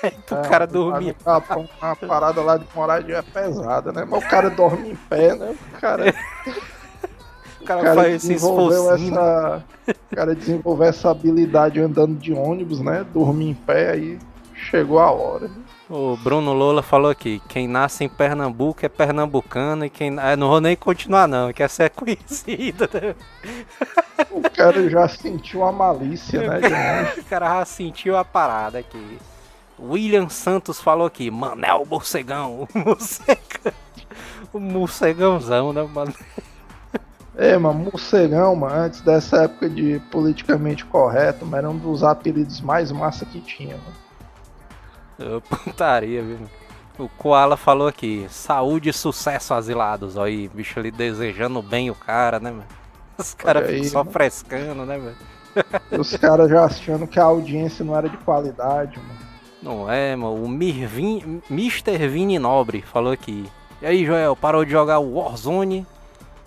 Speaker 2: [LAUGHS] Pro
Speaker 3: É,
Speaker 2: cara
Speaker 3: lá
Speaker 2: dormir.
Speaker 3: no Japão, Uma parada lá de moradia é pesada, né? Mas o cara dorme em pé, né? O cara,
Speaker 2: O cara,
Speaker 3: cara
Speaker 2: faz esse esforcinho.
Speaker 3: essa. O cara desenvolveu essa habilidade andando de ônibus, né? Dormir em pé, aí chegou a hora.
Speaker 2: O Bruno Lola falou aqui: quem nasce em Pernambuco é pernambucano e quem. Ah, não vou nem continuar, não, que essa é conhecida, né?
Speaker 3: O cara já sentiu a malícia, né? [LAUGHS]
Speaker 2: O cara já sentiu a parada aqui. William Santos falou aqui, Manel Morcegão. O morcegão. [LAUGHS] O morcegãozão, né, mano?
Speaker 3: É, mano, morcegão, mano, antes dessa época de politicamente correto, mas era um dos apelidos mais massa que tinha, mano.
Speaker 2: Ô, [LAUGHS] Putaria, viu? O Koala falou aqui, saúde e sucesso asilados. Olha aí, bicho ali desejando bem o cara, né, mano? Os caras ficam só
Speaker 3: né?
Speaker 2: frescando, né, velho?
Speaker 3: Os caras já achando que a audiência não era de qualidade, mano.
Speaker 2: Não é, mano. O Mirvin, Mr. Vini Nobre falou aqui. E aí, Joel, parou de jogar o Warzone?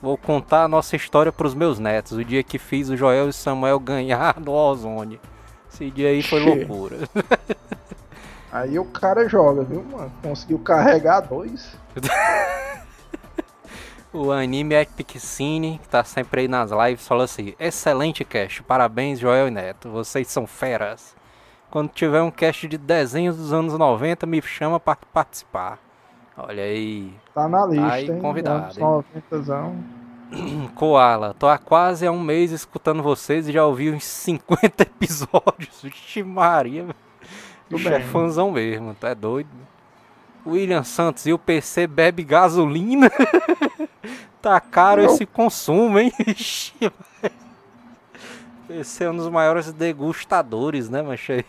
Speaker 2: Vou contar a nossa história pros meus netos. O dia que fiz o Joel e o Samuel ganhar no Warzone. Esse dia aí foi loucura. [LAUGHS]
Speaker 3: Aí o cara joga, viu, mano? Conseguiu carregar dois. [LAUGHS]
Speaker 2: O anime Epic Cine, que tá sempre aí nas lives, falou assim: Excelente cast, parabéns, Joel e Neto, vocês são feras. Quando tiver um cast de desenhos dos anos 90, me chama para participar. Olha aí,
Speaker 3: Tá na lista,
Speaker 2: Aí,
Speaker 3: hein?
Speaker 2: convidado, hein?
Speaker 3: 90zão. [CLEARS THROAT]
Speaker 2: Koala, tô há quase há um mês escutando vocês e já ouvi uns 50 [LAUGHS] episódios. Vixe Maria, Bicho é fãzão mesmo, tá doido. William Santos, e o PC bebe gasolina? [LAUGHS] tá caro
Speaker 3: Não.
Speaker 2: esse consumo, hein? [LAUGHS] PC é um dos maiores degustadores, né, mancha?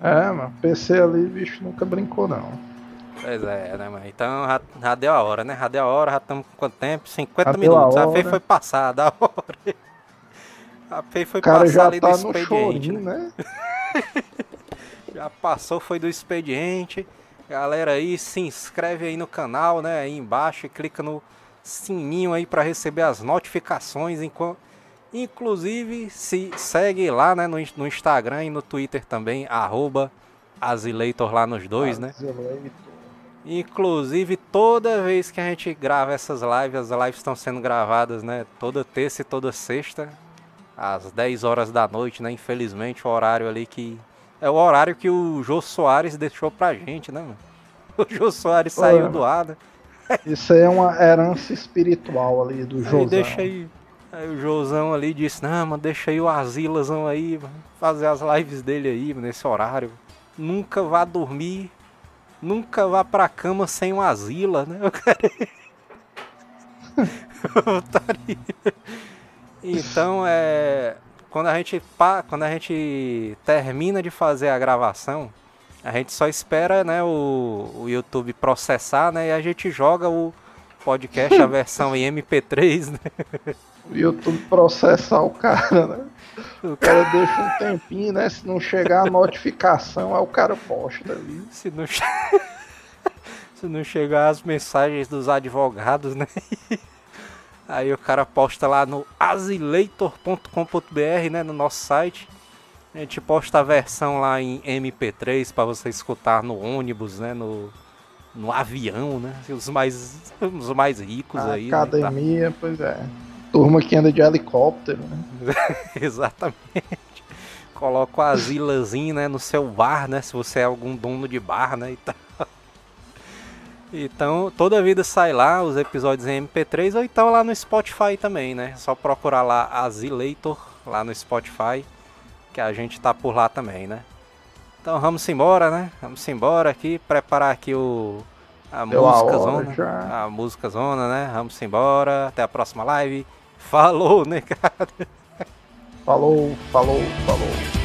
Speaker 3: É, mano, PC ali, bicho, nunca brincou, não.
Speaker 2: Pois é, né, mano? Então já, já deu a hora, né? Já deu a hora, já estamos com quanto tempo? 50
Speaker 3: Já deu a
Speaker 2: minutos. A, Fei foi passada [LAUGHS] a hora. A Fei foi
Speaker 3: já
Speaker 2: ali
Speaker 3: tá
Speaker 2: do
Speaker 3: no
Speaker 2: expediente,
Speaker 3: chorinho,
Speaker 2: né?
Speaker 3: né? [LAUGHS]
Speaker 2: Já passou, foi do expediente. Galera aí, se inscreve aí no canal, né? Aí embaixo e clica no sininho aí para receber as notificações. Inclusive, se segue lá né, no, no Instagram e no Twitter também, arroba Azileitor lá nos dois, né? Inclusive, toda vez que a gente grava essas lives, as lives estão sendo gravadas, né? Toda terça e toda sexta, às 10 horas da noite, né? Infelizmente, o horário ali que. É o horário que o Jô Soares deixou pra gente, né, mano? [LAUGHS] O Jô Soares saiu do ar, né?
Speaker 3: Isso aí é uma herança espiritual ali do Josão.
Speaker 2: Aí deixa aí. Aí o Josão ali disse, não, mano, deixa aí o Asilazão aí, mano, fazer as lives dele aí, mano, nesse horário. Nunca vá dormir, nunca vá pra cama sem o Asila, né? [LAUGHS] Eu quero... então é. Quando a gente quando a gente termina de fazer a gravação, a gente só espera, né, o, o YouTube processar, né, e a gente joga o podcast, a [LAUGHS] versão em MP3, né?
Speaker 3: O YouTube processar o cara, né? O cara deixa um tempinho, né? Se não chegar a notificação, aí o cara posta ali.
Speaker 2: Se não, che... [LAUGHS] Se não chegar as mensagens dos advogados, né? [LAUGHS] Aí o cara posta lá no asileitor.com.br, né? No nosso site. A gente posta a versão lá em MP3 para você escutar no ônibus, né? No, no avião, né? Os mais, os mais ricos
Speaker 3: a
Speaker 2: aí.
Speaker 3: Né, academia, né? pois é. Turma que anda de helicóptero, né? [LAUGHS]
Speaker 2: Exatamente. Coloca o asilazinho, né, no seu bar, né? Se você é algum dono de bar, né? E tal. Então, toda vida sai lá os episódios em MP3 ou então lá no Spotify também, né? É só procurar lá Azileitor lá no Spotify que a gente tá por lá também, né? Então vamos embora, né? Vamos embora aqui, preparar aqui o a Deu música a zona, já. a música zona, né? Vamos embora, até a próxima live. Falou, né, cara?
Speaker 3: Falou, falou, falou.